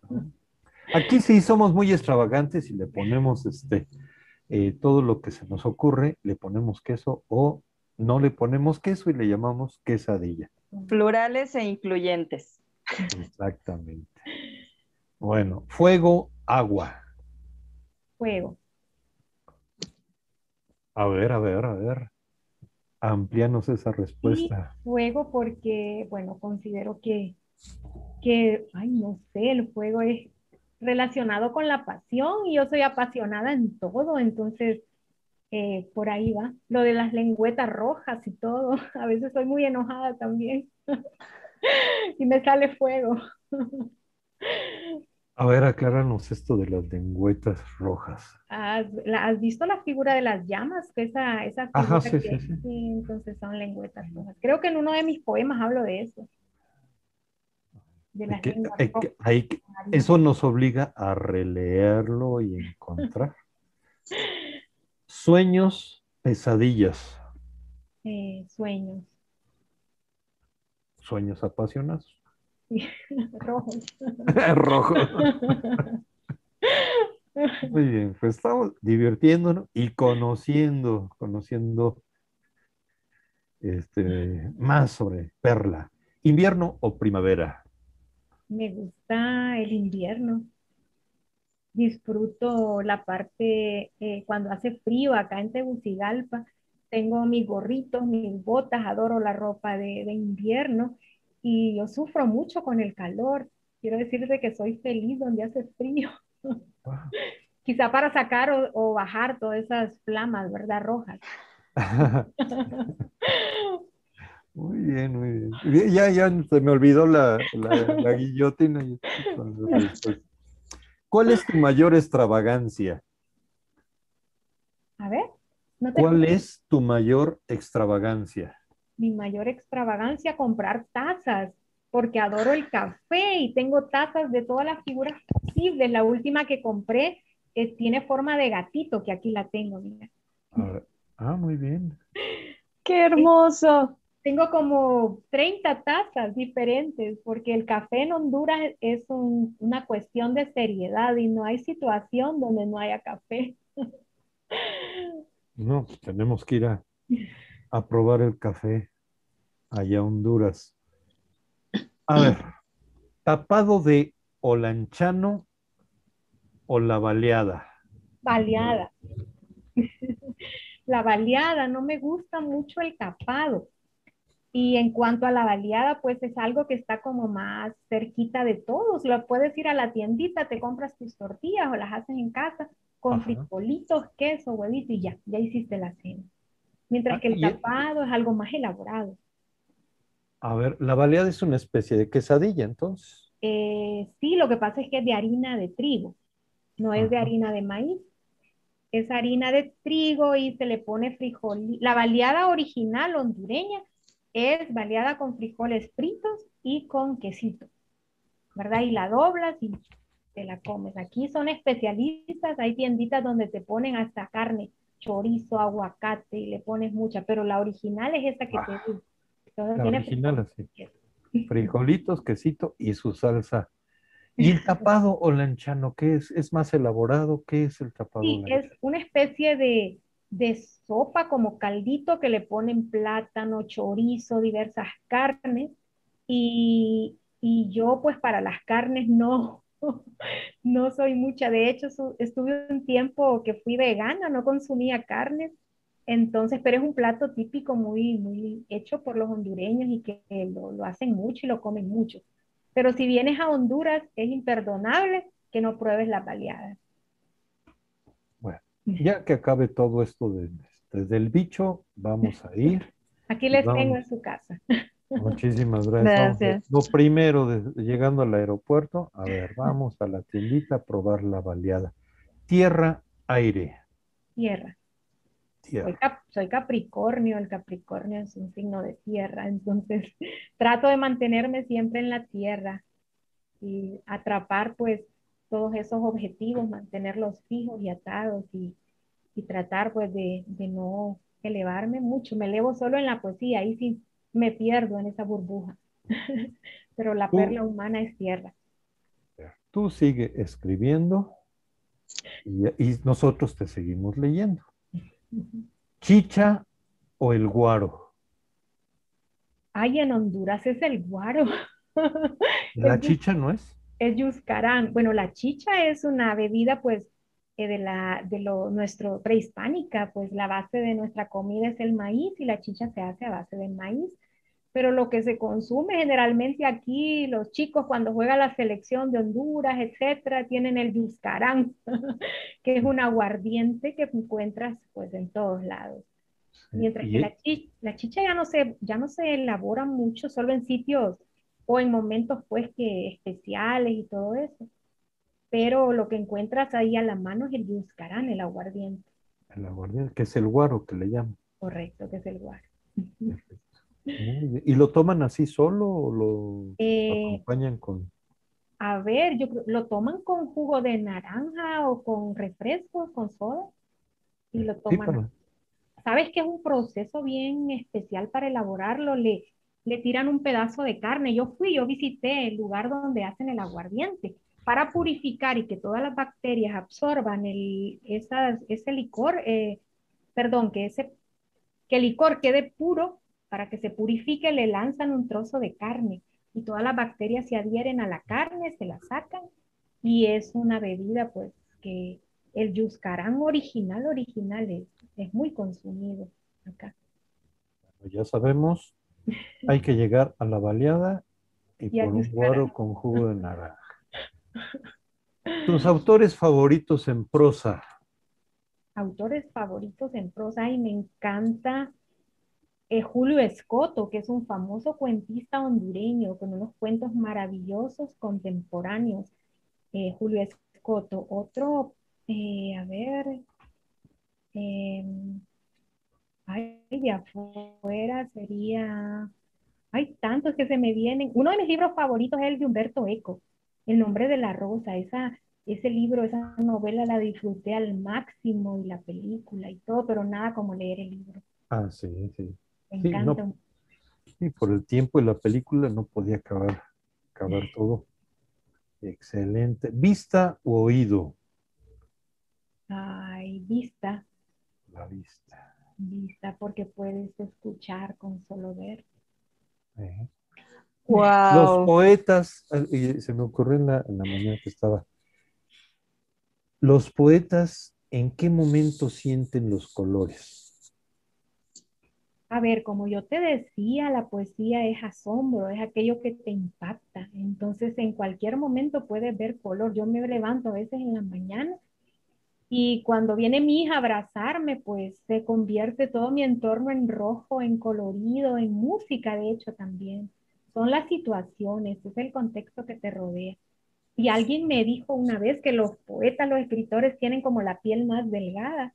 Aquí sí somos muy extravagantes y le ponemos este eh, todo lo que se nos ocurre, le ponemos queso o no le ponemos queso y le llamamos quesadilla. Plurales e incluyentes. Exactamente. Bueno, fuego, agua. Fuego. A ver, a ver, a ver. Amplianos esa respuesta. fuego porque, bueno, considero que, que, ay, no sé, el fuego es relacionado con la pasión y yo soy apasionada en todo, entonces eh, por ahí va. Lo de las lengüetas rojas y todo, <laughs> a veces soy muy enojada también <laughs> y me sale fuego. A ver, acláranos esto de las lengüetas rojas. ¿Has, visto la figura de las llamas? Esa, esa Ajá, sí, sí, sí. entonces son lengüetas rojas. Creo que en uno de mis poemas hablo de eso eso nos obliga a releerlo y encontrar. <laughs> Sueños, pesadillas. Eh, sueños. Sueños apasionados. <laughs> Rojos. <laughs> Rojos. Muy bien, pues estamos divirtiéndonos y conociendo, conociendo este, más sobre Perla. ¿Invierno o primavera? Me gusta el invierno. Disfruto la parte eh, cuando hace frío acá en Tegucigalpa. Tengo mis gorritos, mis botas, adoro la ropa de, invierno y yo sufro mucho con el calor. Quiero decirte que soy feliz donde hace frío. <laughs> quizá para sacar o, o bajar todas esas flamas, ¿verdad? Rojas. <laughs> Muy bien, muy bien. Ya, ya se me olvidó la, la, la guillotina. ¿Cuál es tu mayor extravagancia? A ver. no te ¿Cuál es tu mayor extravagancia? Mi mayor extravagancia, comprar tazas, porque adoro el café y tengo tazas de todas las figuras posibles. La última que compré eh, tiene forma de gatito, que aquí la tengo, mira. Ah, ah, muy bien. ¡Qué hermoso! Tengo como 30 tazas diferentes, porque el café en Honduras es un- una cuestión de seriedad y no hay situación donde no haya café. <laughs> No, pues tenemos que ir a, a probar el café allá a Honduras. A ver, tapado de olanchano o la baleada. Baleada. <laughs> La baleada, no me gusta mucho el tapado. Y en cuanto a la baleada, pues es algo que está como más cerquita de todos. Lo puedes ir a la tiendita, te compras tus tortillas o las haces en casa con Ajá. frijolitos, queso, huevito y ya, ya hiciste la cena. Mientras Ah, que el tapado es algo más elaborado. A ver, la baleada es una especie de quesadilla, entonces. Eh, sí, lo que pasa es que es de harina de trigo, no es de harina de maíz. Es harina de trigo y se le pone frijol. La baleada original hondureña es baleada con frijoles fritos y con quesito, ¿verdad? Y la doblas y te la comes. Aquí son especialistas, hay tienditas donde te ponen hasta carne, chorizo, aguacate y le pones mucha, pero la original es esa que te digo. Entonces La tiene original así. queso. Frijolitos, quesito y su salsa. <laughs> ¿Y el tapado olanchano qué es? ¿Es más elaborado? ¿Qué es el tapado Sí, es una especie de, de sopa como caldito que le ponen plátano, chorizo, diversas carnes. Y, y yo pues para las carnes no, <laughs> no soy mucha. De hecho, estuve un tiempo que fui vegana, no consumía carnes. Entonces, pero es un plato típico muy, muy hecho por los hondureños y que lo, lo hacen mucho y lo comen mucho. Pero si vienes a Honduras, es imperdonable que no pruebes las baleadas. Ya que acabe todo esto de- desde el bicho, vamos a ir. <laughs> Aquí les Vamos. tengo en su casa. Muchísimas <laughs> gracias. Vamos Gracias. Lo primero, de- llegando al aeropuerto, a ver, vamos a la tiendita a probar la baleada. Tierra, aire. Tierra. Soy, Tierra. cap- soy Capricornio, el Capricornio es un signo de tierra, <laughs> entonces trato de mantenerme siempre en la tierra y atrapar pues todos esos objetivos, mantenerlos fijos y atados y, y tratar pues de, de no elevarme mucho. Me elevo solo en la poesía, ahí sí me pierdo en esa burbuja, <laughs> pero la Tú- perla humana es tierra. Tú sigue escribiendo y, y nosotros te seguimos leyendo. Chicha o el guaro. Ay, en Honduras es el guaro. <laughs> La chicha no es. Es yuscarán. Bueno, la chicha es una bebida, pues, eh, de la, de lo, nuestro prehispánica, pues la base de nuestra comida es el maíz y la chicha se hace a base de maíz. Pero lo que se consume generalmente aquí, los chicos cuando juega la selección de Honduras, etcétera, tienen el yuscarán, <laughs> que es un aguardiente que encuentras, pues, en todos lados. Mientras que la, chi- la chicha ya no se, ya no se elabora mucho, solo en sitios o en momentos pues que especiales y todo eso. Pero lo que encuentras ahí a la mano es el yuscarán, el aguardiente, el aguardiente, que es el guaro que le llaman. correcto, que es el guaro. ¿Y lo toman así solo o lo Eh, acompañan con... a ver, yo creo- lo toman con jugo de naranja o con refrescos, con soda, y lo Sí, toman para- Sabes que es un proceso bien especial para elaborarlo. Le, le tiran un pedazo de carne. Yo fui, yo visité el lugar donde hacen el aguardiente para purificar y que todas las bacterias absorban el, esas- ese licor, eh, perdón, que ese que el licor quede puro para que se purifique, le lanzan un trozo de carne y todas las bacterias se adhieren a la carne, se la sacan y es una bebida pues que el yuscarán original, original es, es muy consumido acá. Ya sabemos, hay que llegar a la baleada y Y por un guaro con jugo de naranja. Tus autores favoritos en prosa. Autores favoritos en prosa y me encanta eh, Julio Escoto, que es un famoso cuentista hondureño con unos cuentos maravillosos contemporáneos. Eh, Julio Escoto. Otro, eh, a ver, ay, de afuera sería, hay tantos que se me vienen. Uno de mis libros favoritos es el de Humberto Eco, El nombre de la rosa. Esa, ese libro, esa novela la disfruté al máximo y la película y todo, pero nada como leer el libro. Ah, sí, sí. Me Sí, no. encanta. Y por el tiempo de la película no podía acabar, acabar todo. Excelente. ¿Vista o oído? Ay, vista, La vista. Vista, porque puedes escuchar con solo ver. ¿eh? Los Wow. poetas, eh, y se me ocurrió en la, en la mañana que estaba, los poetas, ¿en qué momento sienten los colores? A ver, como yo te decía, la poesía es asombro, es aquello que te impacta. Entonces, en cualquier momento puedes ver color. Yo me levanto a veces en la mañana y cuando viene mi hija a abrazarme, pues se convierte todo mi entorno en rojo, en colorido, en música, de hecho, también. Son las situaciones, es el contexto que te rodea. Y alguien me dijo una vez que los poetas, los escritores tienen como la piel más delgada.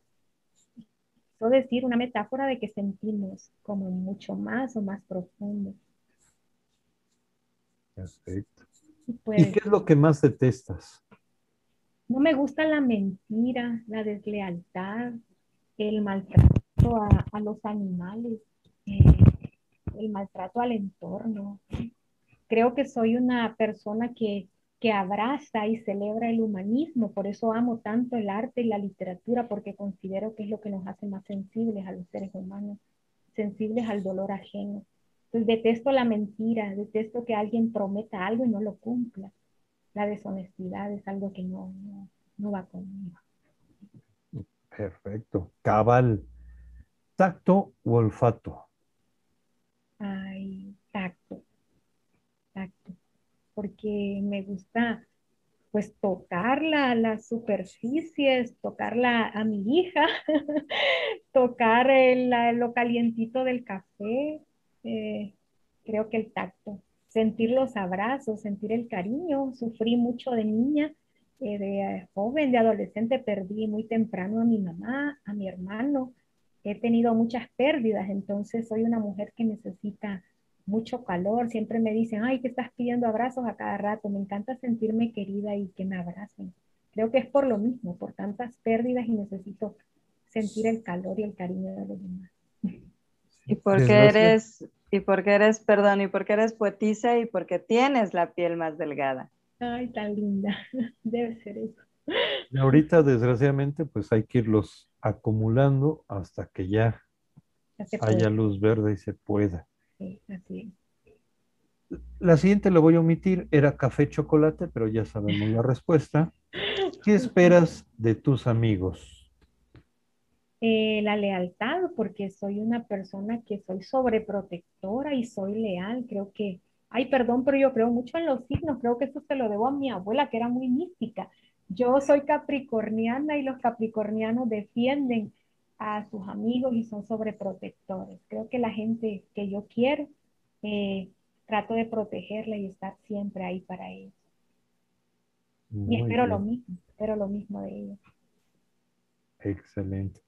Quiso decir una metáfora de que sentimos como mucho más o más profundo. Perfecto. Y ¿Y pues qué es lo que más detestas? No me gusta la mentira, la deslealtad, el maltrato a, a los animales, eh, el maltrato al entorno. Creo que soy una persona que, que abraza y celebra el humanismo, por eso amo tanto el arte y la literatura, porque considero que es lo que nos hace más sensibles a los seres humanos, sensibles al dolor ajeno. Entonces detesto la mentira, detesto que alguien prometa algo y no lo cumpla. La deshonestidad es algo que no, no, no va conmigo. Perfecto. Cabal. ¿Tacto o olfato? Ay, tacto, tacto, porque me gusta pues tocar la- las superficies, tocarla a mi hija, <laughs> tocar el- lo calientito del café, eh, creo que el tacto, sentir los abrazos, sentir el cariño, sufrí mucho de niña, eh, de eh, joven, de adolescente, perdí muy temprano a mi mamá, a mi hermano, he tenido muchas pérdidas, entonces soy una mujer que necesita mucho calor. Siempre me dicen, ay, que estás pidiendo abrazos a cada rato. Me encanta sentirme querida y que me abracen. Creo que es por lo mismo, por tantas pérdidas y necesito sentir el calor y el cariño de los demás. <laughs> Y porque Desgracia- eres, y porque eres, perdón, y porque eres poetisa y porque tienes la piel más delgada. Ay, tan linda. <laughs> Debe ser eso. Y ahorita, desgraciadamente, pues hay que irlos acumulando hasta que ya haya luz verde y se pueda. Sí, así es. La siguiente lo voy a omitir, era café chocolate, pero ya sabemos la respuesta. ¿Qué esperas de tus amigos? Eh, la lealtad, porque soy una persona que soy sobreprotectora y soy leal. Creo que, ay, perdón, pero yo creo mucho en los signos. Creo que eso se lo debo a mi abuela, que era muy mística. Yo soy capricorniana y los capricornianos defienden a sus amigos y son sobreprotectores. Creo que la gente que yo quiero, eh, trato de protegerla y estar siempre ahí para ellos. Y espero lo mismo, espero lo mismo de ellos. excelente.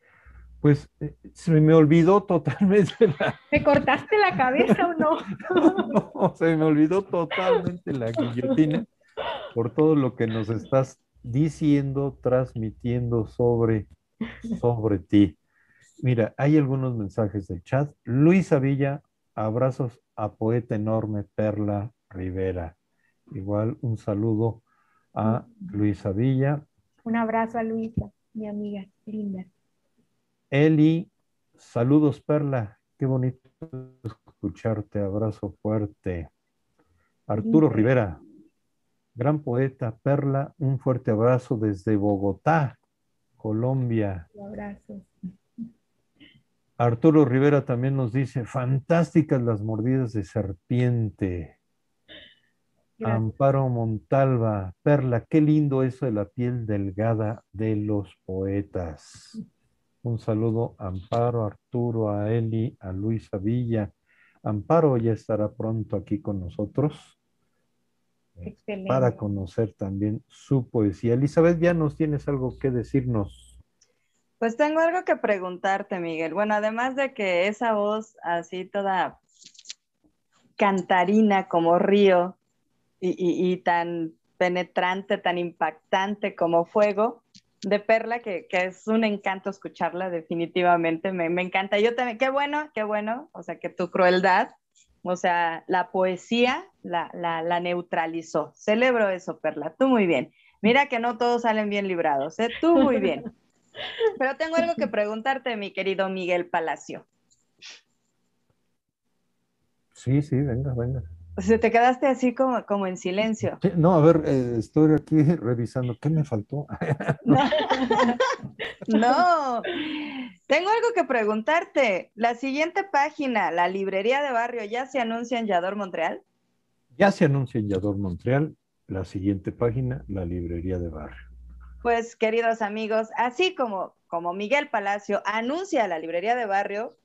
Pues eh, se me olvidó totalmente la, ¿Me cortaste la cabeza o no? <laughs> no, se me olvidó totalmente la guillotina por todo lo que nos estás diciendo, transmitiendo sobre, sobre ti. Mira, hay algunos mensajes del chat. Luisa Villa, abrazos a poeta enorme Perla Rivera. Igual un saludo a Luisa Villa. Un abrazo a Luisa, mi amiga linda. Eli, saludos Perla. Qué bonito escucharte. Abrazo fuerte. Arturo. Rivera, gran poeta Perla, un fuerte abrazo desde Bogotá, Colombia. Un abrazo. Arturo Rivera también nos dice, fantásticas las mordidas de serpiente. Amparo Montalva, Perla, qué lindo eso de la piel delgada de los poetas. Un saludo a Amparo, a Arturo, a Eli, a Luisa Villa. Amparo ya estará pronto aquí con nosotros para conocer también su poesía. Elizabeth, ya nos tienes algo que decirnos. Pues tengo algo que preguntarte, Miguel. Bueno, además de que esa voz así toda cantarina como río y, tan penetrante, tan impactante como fuego, de Perla, que, es un encanto escucharla definitivamente, me, me, encanta. Yo también, qué bueno, qué bueno, o sea, que tu crueldad o sea, la poesía la, la, neutralizó. Celebro eso, Perla. Tú muy bien. Mira que no todos salen bien librados, ¿eh? Tú muy bien. <laughs> Pero tengo algo que preguntarte, mi querido Miguel Palacio. Sí, sí, venga, venga. O te quedaste así como, como en silencio. no, a ver, eh, estoy aquí revisando. ¿Qué me faltó? <laughs> no, tengo algo que preguntarte. La siguiente página, la librería de barrio, ¿ya se anuncia en Yador Montreal? Ya se anuncia en Yador Montreal. La siguiente página, la librería de barrio. Pues, queridos amigos, así como, como Miguel Palacio anuncia la librería de barrio,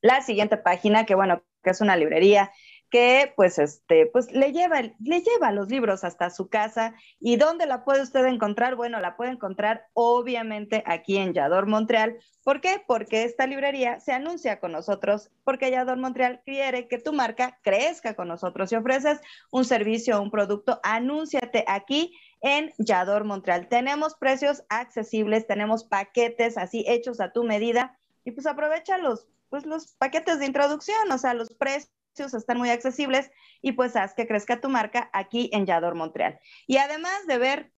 la siguiente página, que bueno, que es una librería que pues este pues le lleva le lleva los libros hasta su casa. Y dónde la puede usted encontrar bueno la puede encontrar obviamente aquí en Yador Montreal. ¿por qué? porque esta librería se anuncia con nosotros porque Yador Montreal quiere que tu marca crezca con nosotros. Si ofreces un servicio o un producto anúnciate aquí en Yador Montreal. Tenemos precios accesibles tenemos paquetes así hechos a tu medida. Y pues aprovecha los pues los paquetes de introducción o sea los precios están muy accesibles y pues haz que crezca tu marca aquí en Yador Montreal. Y además de ver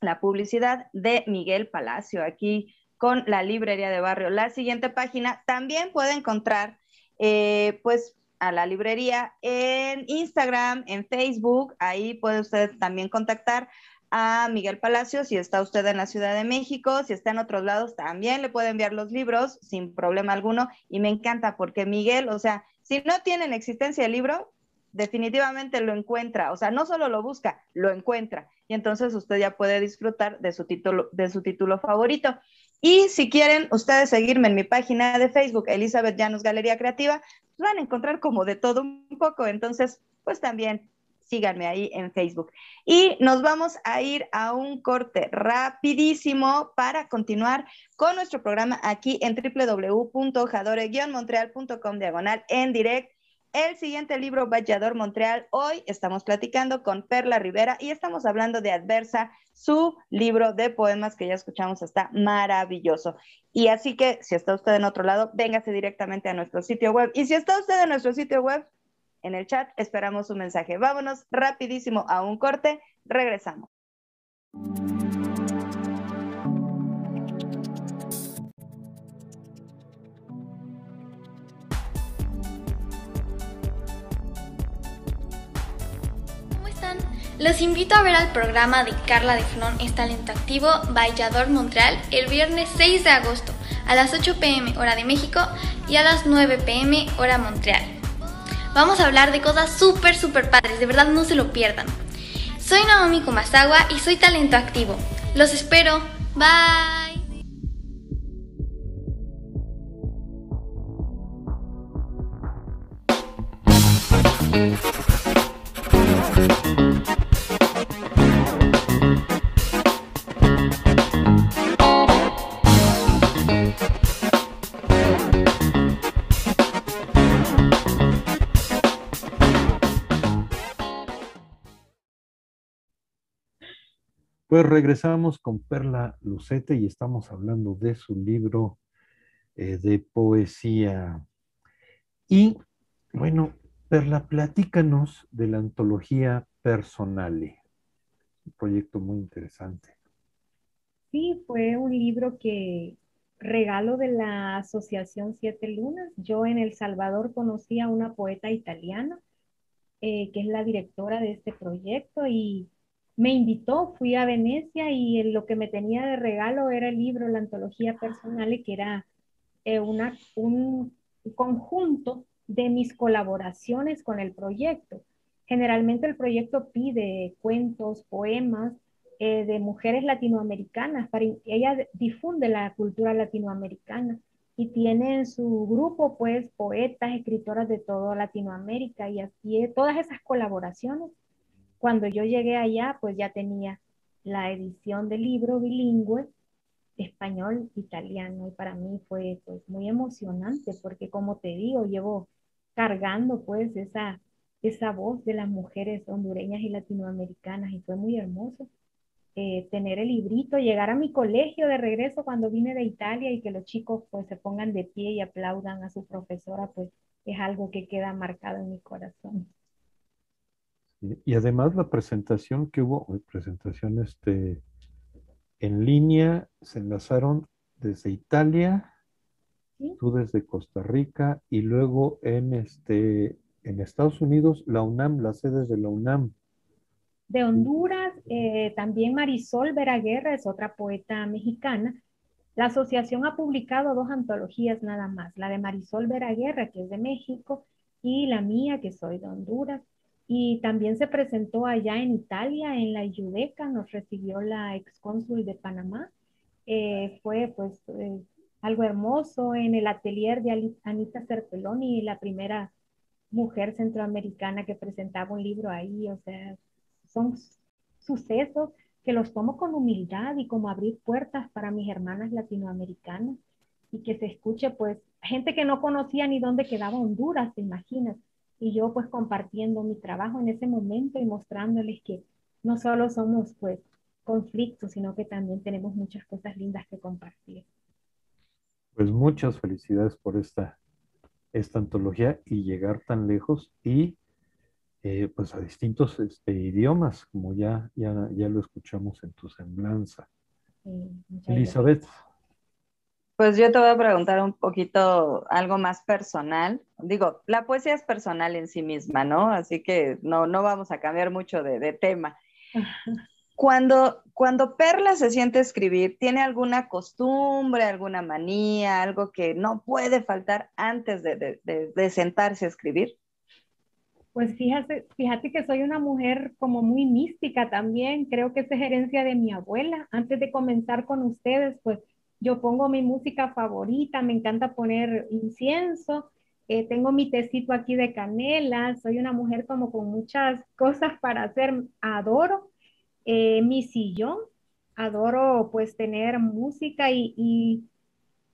la publicidad de Miguel Palacio aquí con la librería de barrio, la siguiente página también puede encontrar eh, pues a la librería en Instagram, en Facebook, ahí puede usted también contactar a Miguel Palacio, si está usted en la Ciudad de México, si está en otros lados, también le puede enviar los libros sin problema alguno. Y me encanta porque Miguel, o sea, si no tienen existencia el libro, definitivamente lo encuentra, o sea, no solo lo busca, lo encuentra. Y entonces usted ya puede disfrutar de su título, de su título favorito. Y si quieren ustedes seguirme en mi página de Facebook, Elizabeth Llanos Galería Creativa, van a encontrar como de todo un poco. Entonces, pues también síganme ahí en Facebook. Y nos vamos a ir a un corte rapidísimo para continuar con nuestro programa aquí en www.jadore-montreal.com diagonal en direct. El siguiente libro, Vallador Montreal. Hoy estamos platicando con Perla Rivera y estamos hablando de Adversa, su libro de poemas que ya escuchamos está maravilloso. Y así que si está usted en otro lado, véngase directamente a nuestro sitio web. Y si está usted en nuestro sitio web, en el chat. Esperamos su mensaje. Vámonos rapidísimo a un corte. Regresamos. ¿Cómo están? Los invito a ver al programa de Carla de Flon es Talento Activo Vallador Montreal el viernes 6 de agosto a las 8 pm hora de México y a las 9 pm hora Montreal. Vamos a hablar de cosas súper, súper padres, de verdad no se lo pierdan. Soy Naomi Kumasawa y soy talento activo. Los espero. Bye. Pues regresamos con Perla Lucete y estamos hablando de su libro eh, de poesía. Y bueno, Perla, platícanos de la antología Personale, un proyecto muy interesante. Sí, fue un libro que regalo de la Asociación Siete Lunas. Yo en El Salvador conocí a una poeta italiana eh, que es la directora de este proyecto y me invitó, fui a Venecia y lo que me tenía de regalo era el libro, la antología personal, que era eh, un conjunto de mis colaboraciones con el proyecto. generalmente el proyecto pide cuentos, poemas eh, de mujeres latinoamericanas, para, ella difunde la cultura latinoamericana y tiene en su grupo pues poetas, escritoras de toda Latinoamérica y así todas esas colaboraciones. Cuando yo llegué allá pues ya tenía la edición del libro bilingüe español italiano y para mí fue pues muy emocionante porque como te digo llevo cargando pues esa esa voz de las mujeres hondureñas y latinoamericanas y fue muy hermoso eh, tener el librito, llegar a mi colegio de regreso cuando vine de Italia y que los chicos pues se pongan de pie y aplaudan a su profesora, pues es algo que queda marcado en mi corazón. Y además la presentación que hubo, presentación este, en línea, se enlazaron desde Italia, tú desde Costa Rica y luego en, este, en Estados Unidos, la UNAM, las sedes de la UNAM. De Honduras, eh, también Marisol Veraguerra es otra poeta mexicana. La asociación ha publicado dos antologías nada más, la de Marisol Veraguerra, que es de México, y la mía, que soy de Honduras. Y también se presentó allá en Italia, en la Yudeca, nos recibió la excónsul de Panamá. Eh, fue pues eh, algo hermoso en el atelier de Anita Serpeloni, la primera mujer centroamericana que presentaba un libro ahí, o sea, son sucesos que los tomo con humildad y como abrir puertas para mis hermanas latinoamericanas y que se escuche pues gente que no conocía ni dónde quedaba Honduras, te imaginas, y yo pues compartiendo mi trabajo en ese momento y mostrándoles que no solo somos pues conflictos, sino que también tenemos muchas cosas lindas que compartir. Pues muchas felicidades por esta, esta antología y llegar tan lejos y eh, pues a distintos este, idiomas, como ya, ya, ya lo escuchamos en tu semblanza. Elizabeth. Pues yo te voy a preguntar un poquito algo más personal. Digo, la poesía es personal en sí misma, ¿no? Así que no, no vamos a cambiar mucho de, tema. <laughs> Cuando, cuando Perla se siente a escribir, ¿tiene alguna costumbre, alguna manía, algo que no puede faltar antes de, de sentarse a escribir? Pues fíjate, fíjate que soy una mujer como muy mística también, creo que es herencia de mi abuela. Antes de comenzar con ustedes, pues yo pongo mi música favorita, me encanta poner incienso, eh, tengo mi tecito aquí de canela, soy una mujer como con muchas cosas para hacer, adoro eh, mi sillón, adoro pues tener música y, y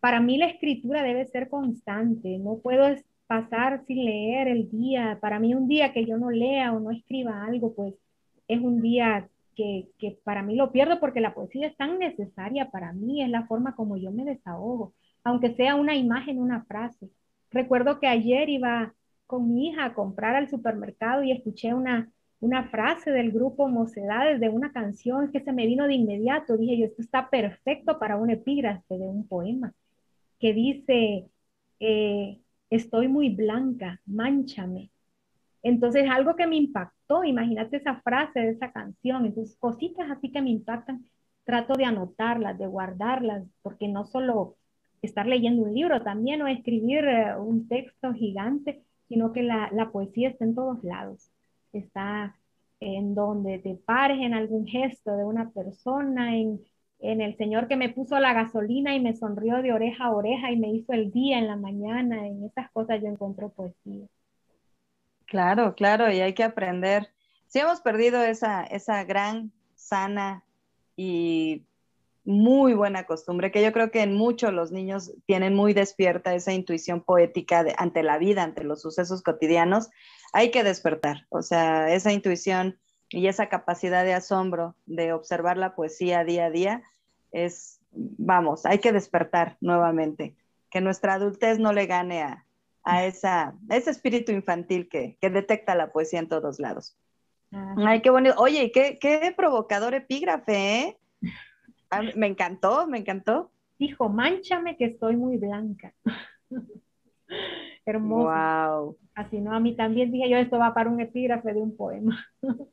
para mí la escritura debe ser constante, no puedo pasar sin leer el día. Para mí un día que yo no lea o no escriba algo, pues es un día que, para mí lo pierdo porque la poesía es tan necesaria para mí, es la forma como yo me desahogo, aunque sea una imagen, una frase. Recuerdo que ayer iba con mi hija a comprar al supermercado y escuché una, una frase del grupo Mocedades de una canción que se me vino de inmediato. Dije yo, esto está perfecto para un epígrafe de un poema que dice, eh, estoy muy blanca, manchame. Entonces, algo que me impactó, imagínate esa frase de esa canción, entonces cositas así que me impactan, trato de anotarlas, de guardarlas, porque no solo estar leyendo un libro también o escribir eh, un texto gigante, sino que la, la poesía está en todos lados. Está en donde te pares en algún gesto de una persona, en en el Señor que me puso la gasolina y me sonrió de oreja a oreja y me hizo el día en la mañana, en esas cosas yo encuentro poesía. Claro, claro, y hay que aprender. Si hemos perdido esa, esa gran, sana y muy buena costumbre, que yo creo que en muchos los niños tienen muy despierta esa intuición poética ante la vida, ante los sucesos cotidianos, hay que despertar. O sea, esa intuición y esa capacidad de asombro de observar la poesía día a día es, vamos, hay que despertar nuevamente, que nuestra adultez no le gane a, esa, ese espíritu infantil que, detecta la poesía en todos lados. Ay, qué bonito. Oye, qué, qué provocador epígrafe, ¿eh? me encantó, me encantó. Dijo, manchame que estoy muy blanca. <laughs> <laughs> Hermoso. Wow. Así, ¿no? A mí también dije yo, esto va para un epígrafe de un poema. <laughs>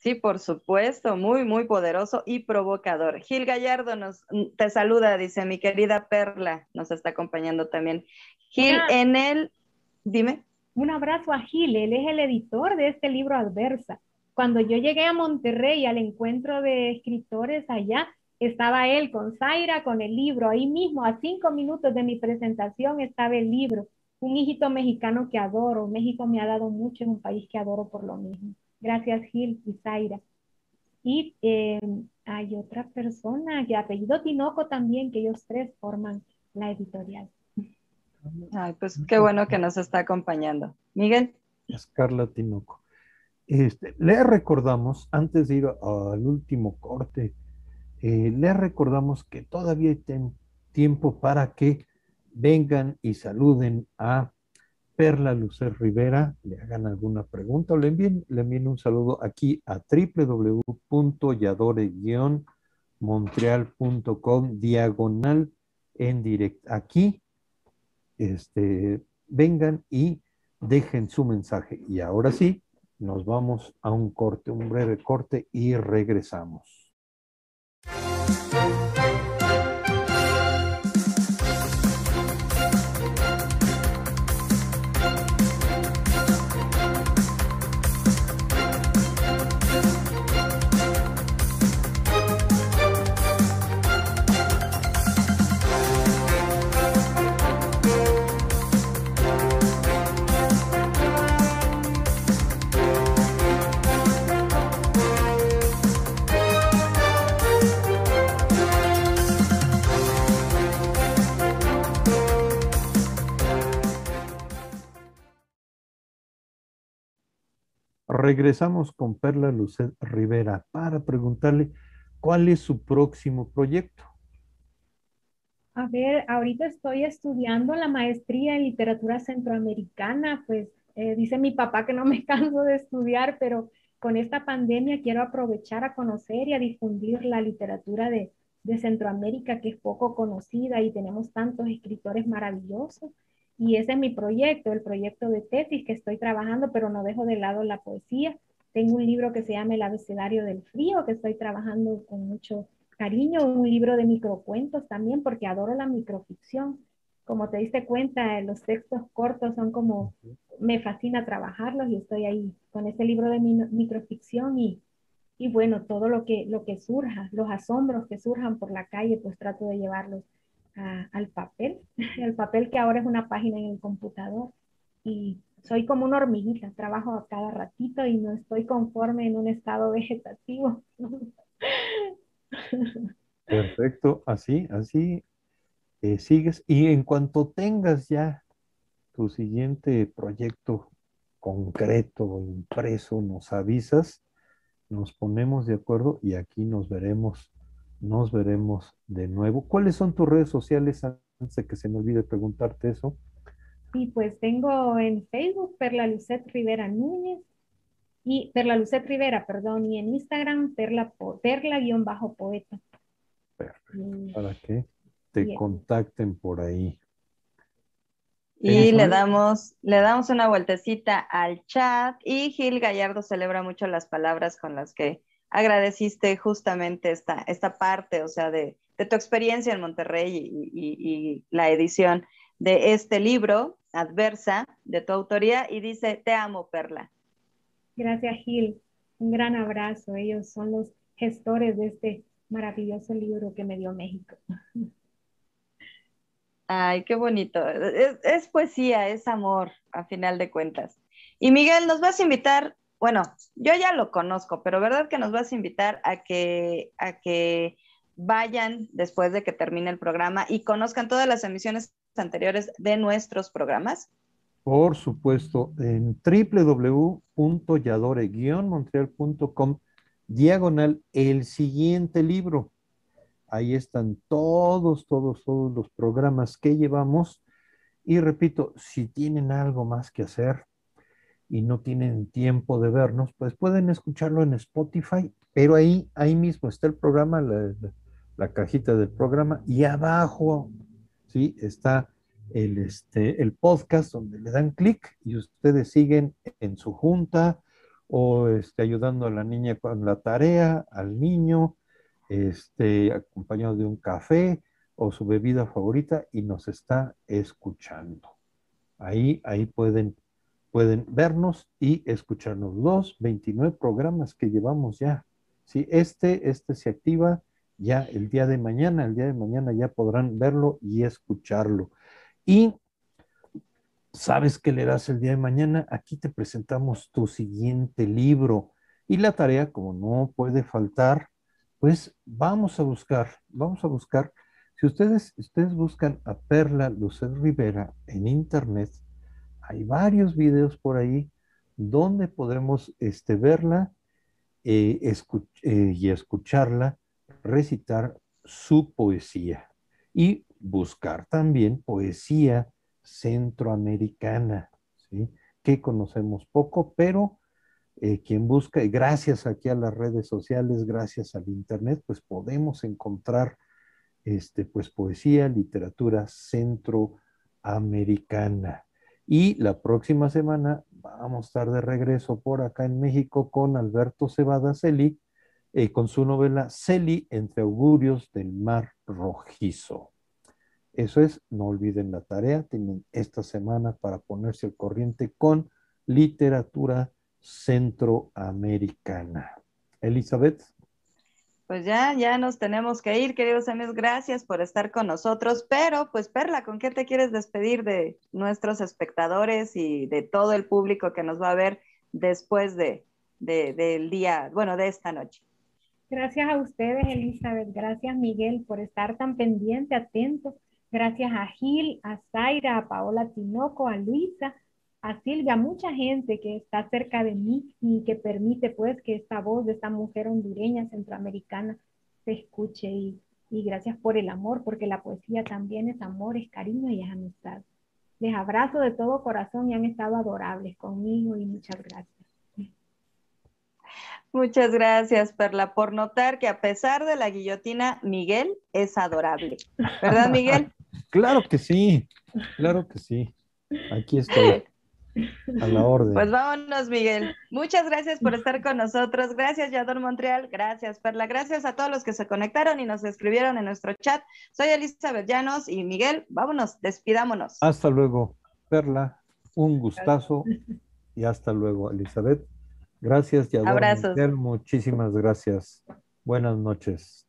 Sí, por supuesto, muy, muy poderoso y provocador. Gil Gallardo nos te saluda, dice mi querida Perla, nos está acompañando también. Gil, en el, dime. un abrazo a Gil, él es el editor de este libro Adversa. Cuando yo llegué a Monterrey al encuentro de escritores allá, estaba él con Zaira, con el libro, ahí mismo, a cinco minutos de mi presentación estaba el libro. Un hijito mexicano que adoro. México me ha dado mucho, en un país que adoro por lo mismo. Gracias, Gil y Zaira. Y eh, hay otra persona que apellido Tinoco también, que ellos tres forman la editorial. Ay, pues qué bueno que nos está acompañando. Miguel. Es Carla Tinoco. Este, le recordamos, antes de ir al último corte, eh, le recordamos que todavía hay tiempo para que vengan y saluden a Perla Lucer Rivera, le hagan alguna pregunta o le envíen, le envíen un saludo aquí a www.yadore-montreal.com diagonal en directo. Aquí, este, vengan y dejen su mensaje. Y ahora sí, nos vamos a un corte, un breve corte y regresamos. Regresamos con Perla Lucet Rivera para preguntarle cuál es su próximo proyecto. A ver, ahorita estoy estudiando la maestría en literatura centroamericana, pues eh, dice mi papá que no me <laughs> canso de estudiar, pero con esta pandemia quiero aprovechar a conocer y a difundir la literatura de, de Centroamérica, que es poco conocida y tenemos tantos escritores maravillosos. Y ese es mi proyecto, el proyecto de tesis que estoy trabajando, pero no dejo de lado la poesía. Tengo un libro que se llama El abecedario del frío, que estoy trabajando con mucho cariño, un libro de microcuentos también, porque adoro la microficción. Como te diste cuenta, los textos cortos son como, me fascina trabajarlos y estoy ahí con ese libro de mi, microficción y, y bueno, todo lo que, lo que surja, los asombros que surjan por la calle, pues trato de llevarlos al papel, <laughs> el papel que ahora es una página en el computador. Y soy como una hormiguita, trabajo a cada ratito y no estoy conforme en un estado vegetativo. <laughs> Perfecto, así, así eh, sigues. Y en cuanto tengas ya tu siguiente proyecto concreto, impreso, nos avisas, nos ponemos de acuerdo y aquí nos veremos nos veremos de nuevo. ¿Cuáles son tus redes sociales antes de que se me olvide preguntarte eso? Sí, pues tengo en Facebook Perla Lucet Rivera Núñez y Perla Lucet Rivera, perdón, y en Instagram Perla, Perla-poeta. Perfecto. Para que te contacten por ahí. Y le damos, le damos una vueltecita al chat y Gil Gallardo celebra mucho las palabras con las que agradeciste justamente esta, esta parte, o sea, de, tu experiencia en Monterrey y, la edición de este libro, Adversa, de tu autoría, y dice, te amo, Perla. Gracias, Gil. Un gran abrazo. Ellos son los gestores de este maravilloso libro que me dio México. Ay, qué bonito. Es, es, poesía, es amor, a final de cuentas. Y Miguel, nos vas a invitar bueno, yo ya lo conozco, pero ¿verdad que nos vas a invitar a que, a que vayan después de que termine el programa y conozcan todas las emisiones anteriores de nuestros programas? Por supuesto, en www.yadore-montreal.com diagonal el siguiente libro. Ahí están todos, todos, todos los programas que llevamos. Y repito, si tienen algo más que hacer, y no tienen tiempo de vernos, pues pueden escucharlo en Spotify, pero ahí, ahí mismo está el programa, la, cajita del programa, y abajo, ¿sí? Está el, este, el podcast donde le dan clic y ustedes siguen en su junta o este, ayudando a la niña con la tarea, al niño, este, acompañado de un café o su bebida favorita y nos está escuchando. Ahí, ahí pueden pueden vernos y escucharnos. Los 29 programas que llevamos ya. Sí, este, este se activa ya el día de mañana. El día de mañana ya podrán verlo y escucharlo. Y sabes qué le das el día de mañana. Aquí te presentamos tu siguiente libro. Y la tarea, como no puede faltar, pues vamos a buscar, vamos a buscar. Si ustedes, ustedes buscan a Perla Lucet Rivera en internet, hay varios videos por ahí donde podremos este, verla eh, eh, y escucharla recitar su poesía y buscar también poesía centroamericana, que conocemos poco, pero eh, quien busca, y gracias aquí a las redes sociales, gracias al Internet, pues podemos encontrar este, pues, poesía, literatura centroamericana. Y la próxima semana vamos a estar de regreso por acá en México con Alberto Cebada Celi, eh, con su novela Celi entre augurios del mar rojizo. Eso es, no olviden la tarea, tienen esta semana para ponerse al corriente con literatura centroamericana. Elizabeth. Pues ya, ya nos tenemos que ir, queridos amigos. Gracias por estar con nosotros. Pero, pues, Perla, ¿con qué te quieres despedir de nuestros espectadores y de todo el público que nos va a ver después de, del día, bueno, de esta noche? Gracias a ustedes, Elizabeth. Gracias, Miguel, por estar tan pendiente, atento. Gracias a Gil, a Zaira, a Paola Tinoco, a Luisa, a Silvia, mucha gente que está cerca de mí y que permite pues que esta voz de esta mujer hondureña, centroamericana, se escuche y, gracias por el amor, porque la poesía también es amor, es cariño y es amistad. Les abrazo de todo corazón y han estado adorables conmigo y muchas gracias. Muchas gracias, Perla, por notar que a pesar de la guillotina, Miguel es adorable. ¿Verdad, Miguel? <laughs> claro que sí, claro que sí. Aquí estoy. A la orden. Pues vámonos, Miguel. Muchas gracias por estar con nosotros. Gracias, Yador Montreal. Gracias, Perla. Gracias a todos los que se conectaron y nos escribieron en nuestro chat. Soy Elizabeth Llanos y Miguel, vámonos, despidámonos. Hasta luego, Perla. Un gustazo y hasta luego, Elizabeth. Gracias, Yador Abrazos. Muchísimas gracias. Buenas noches.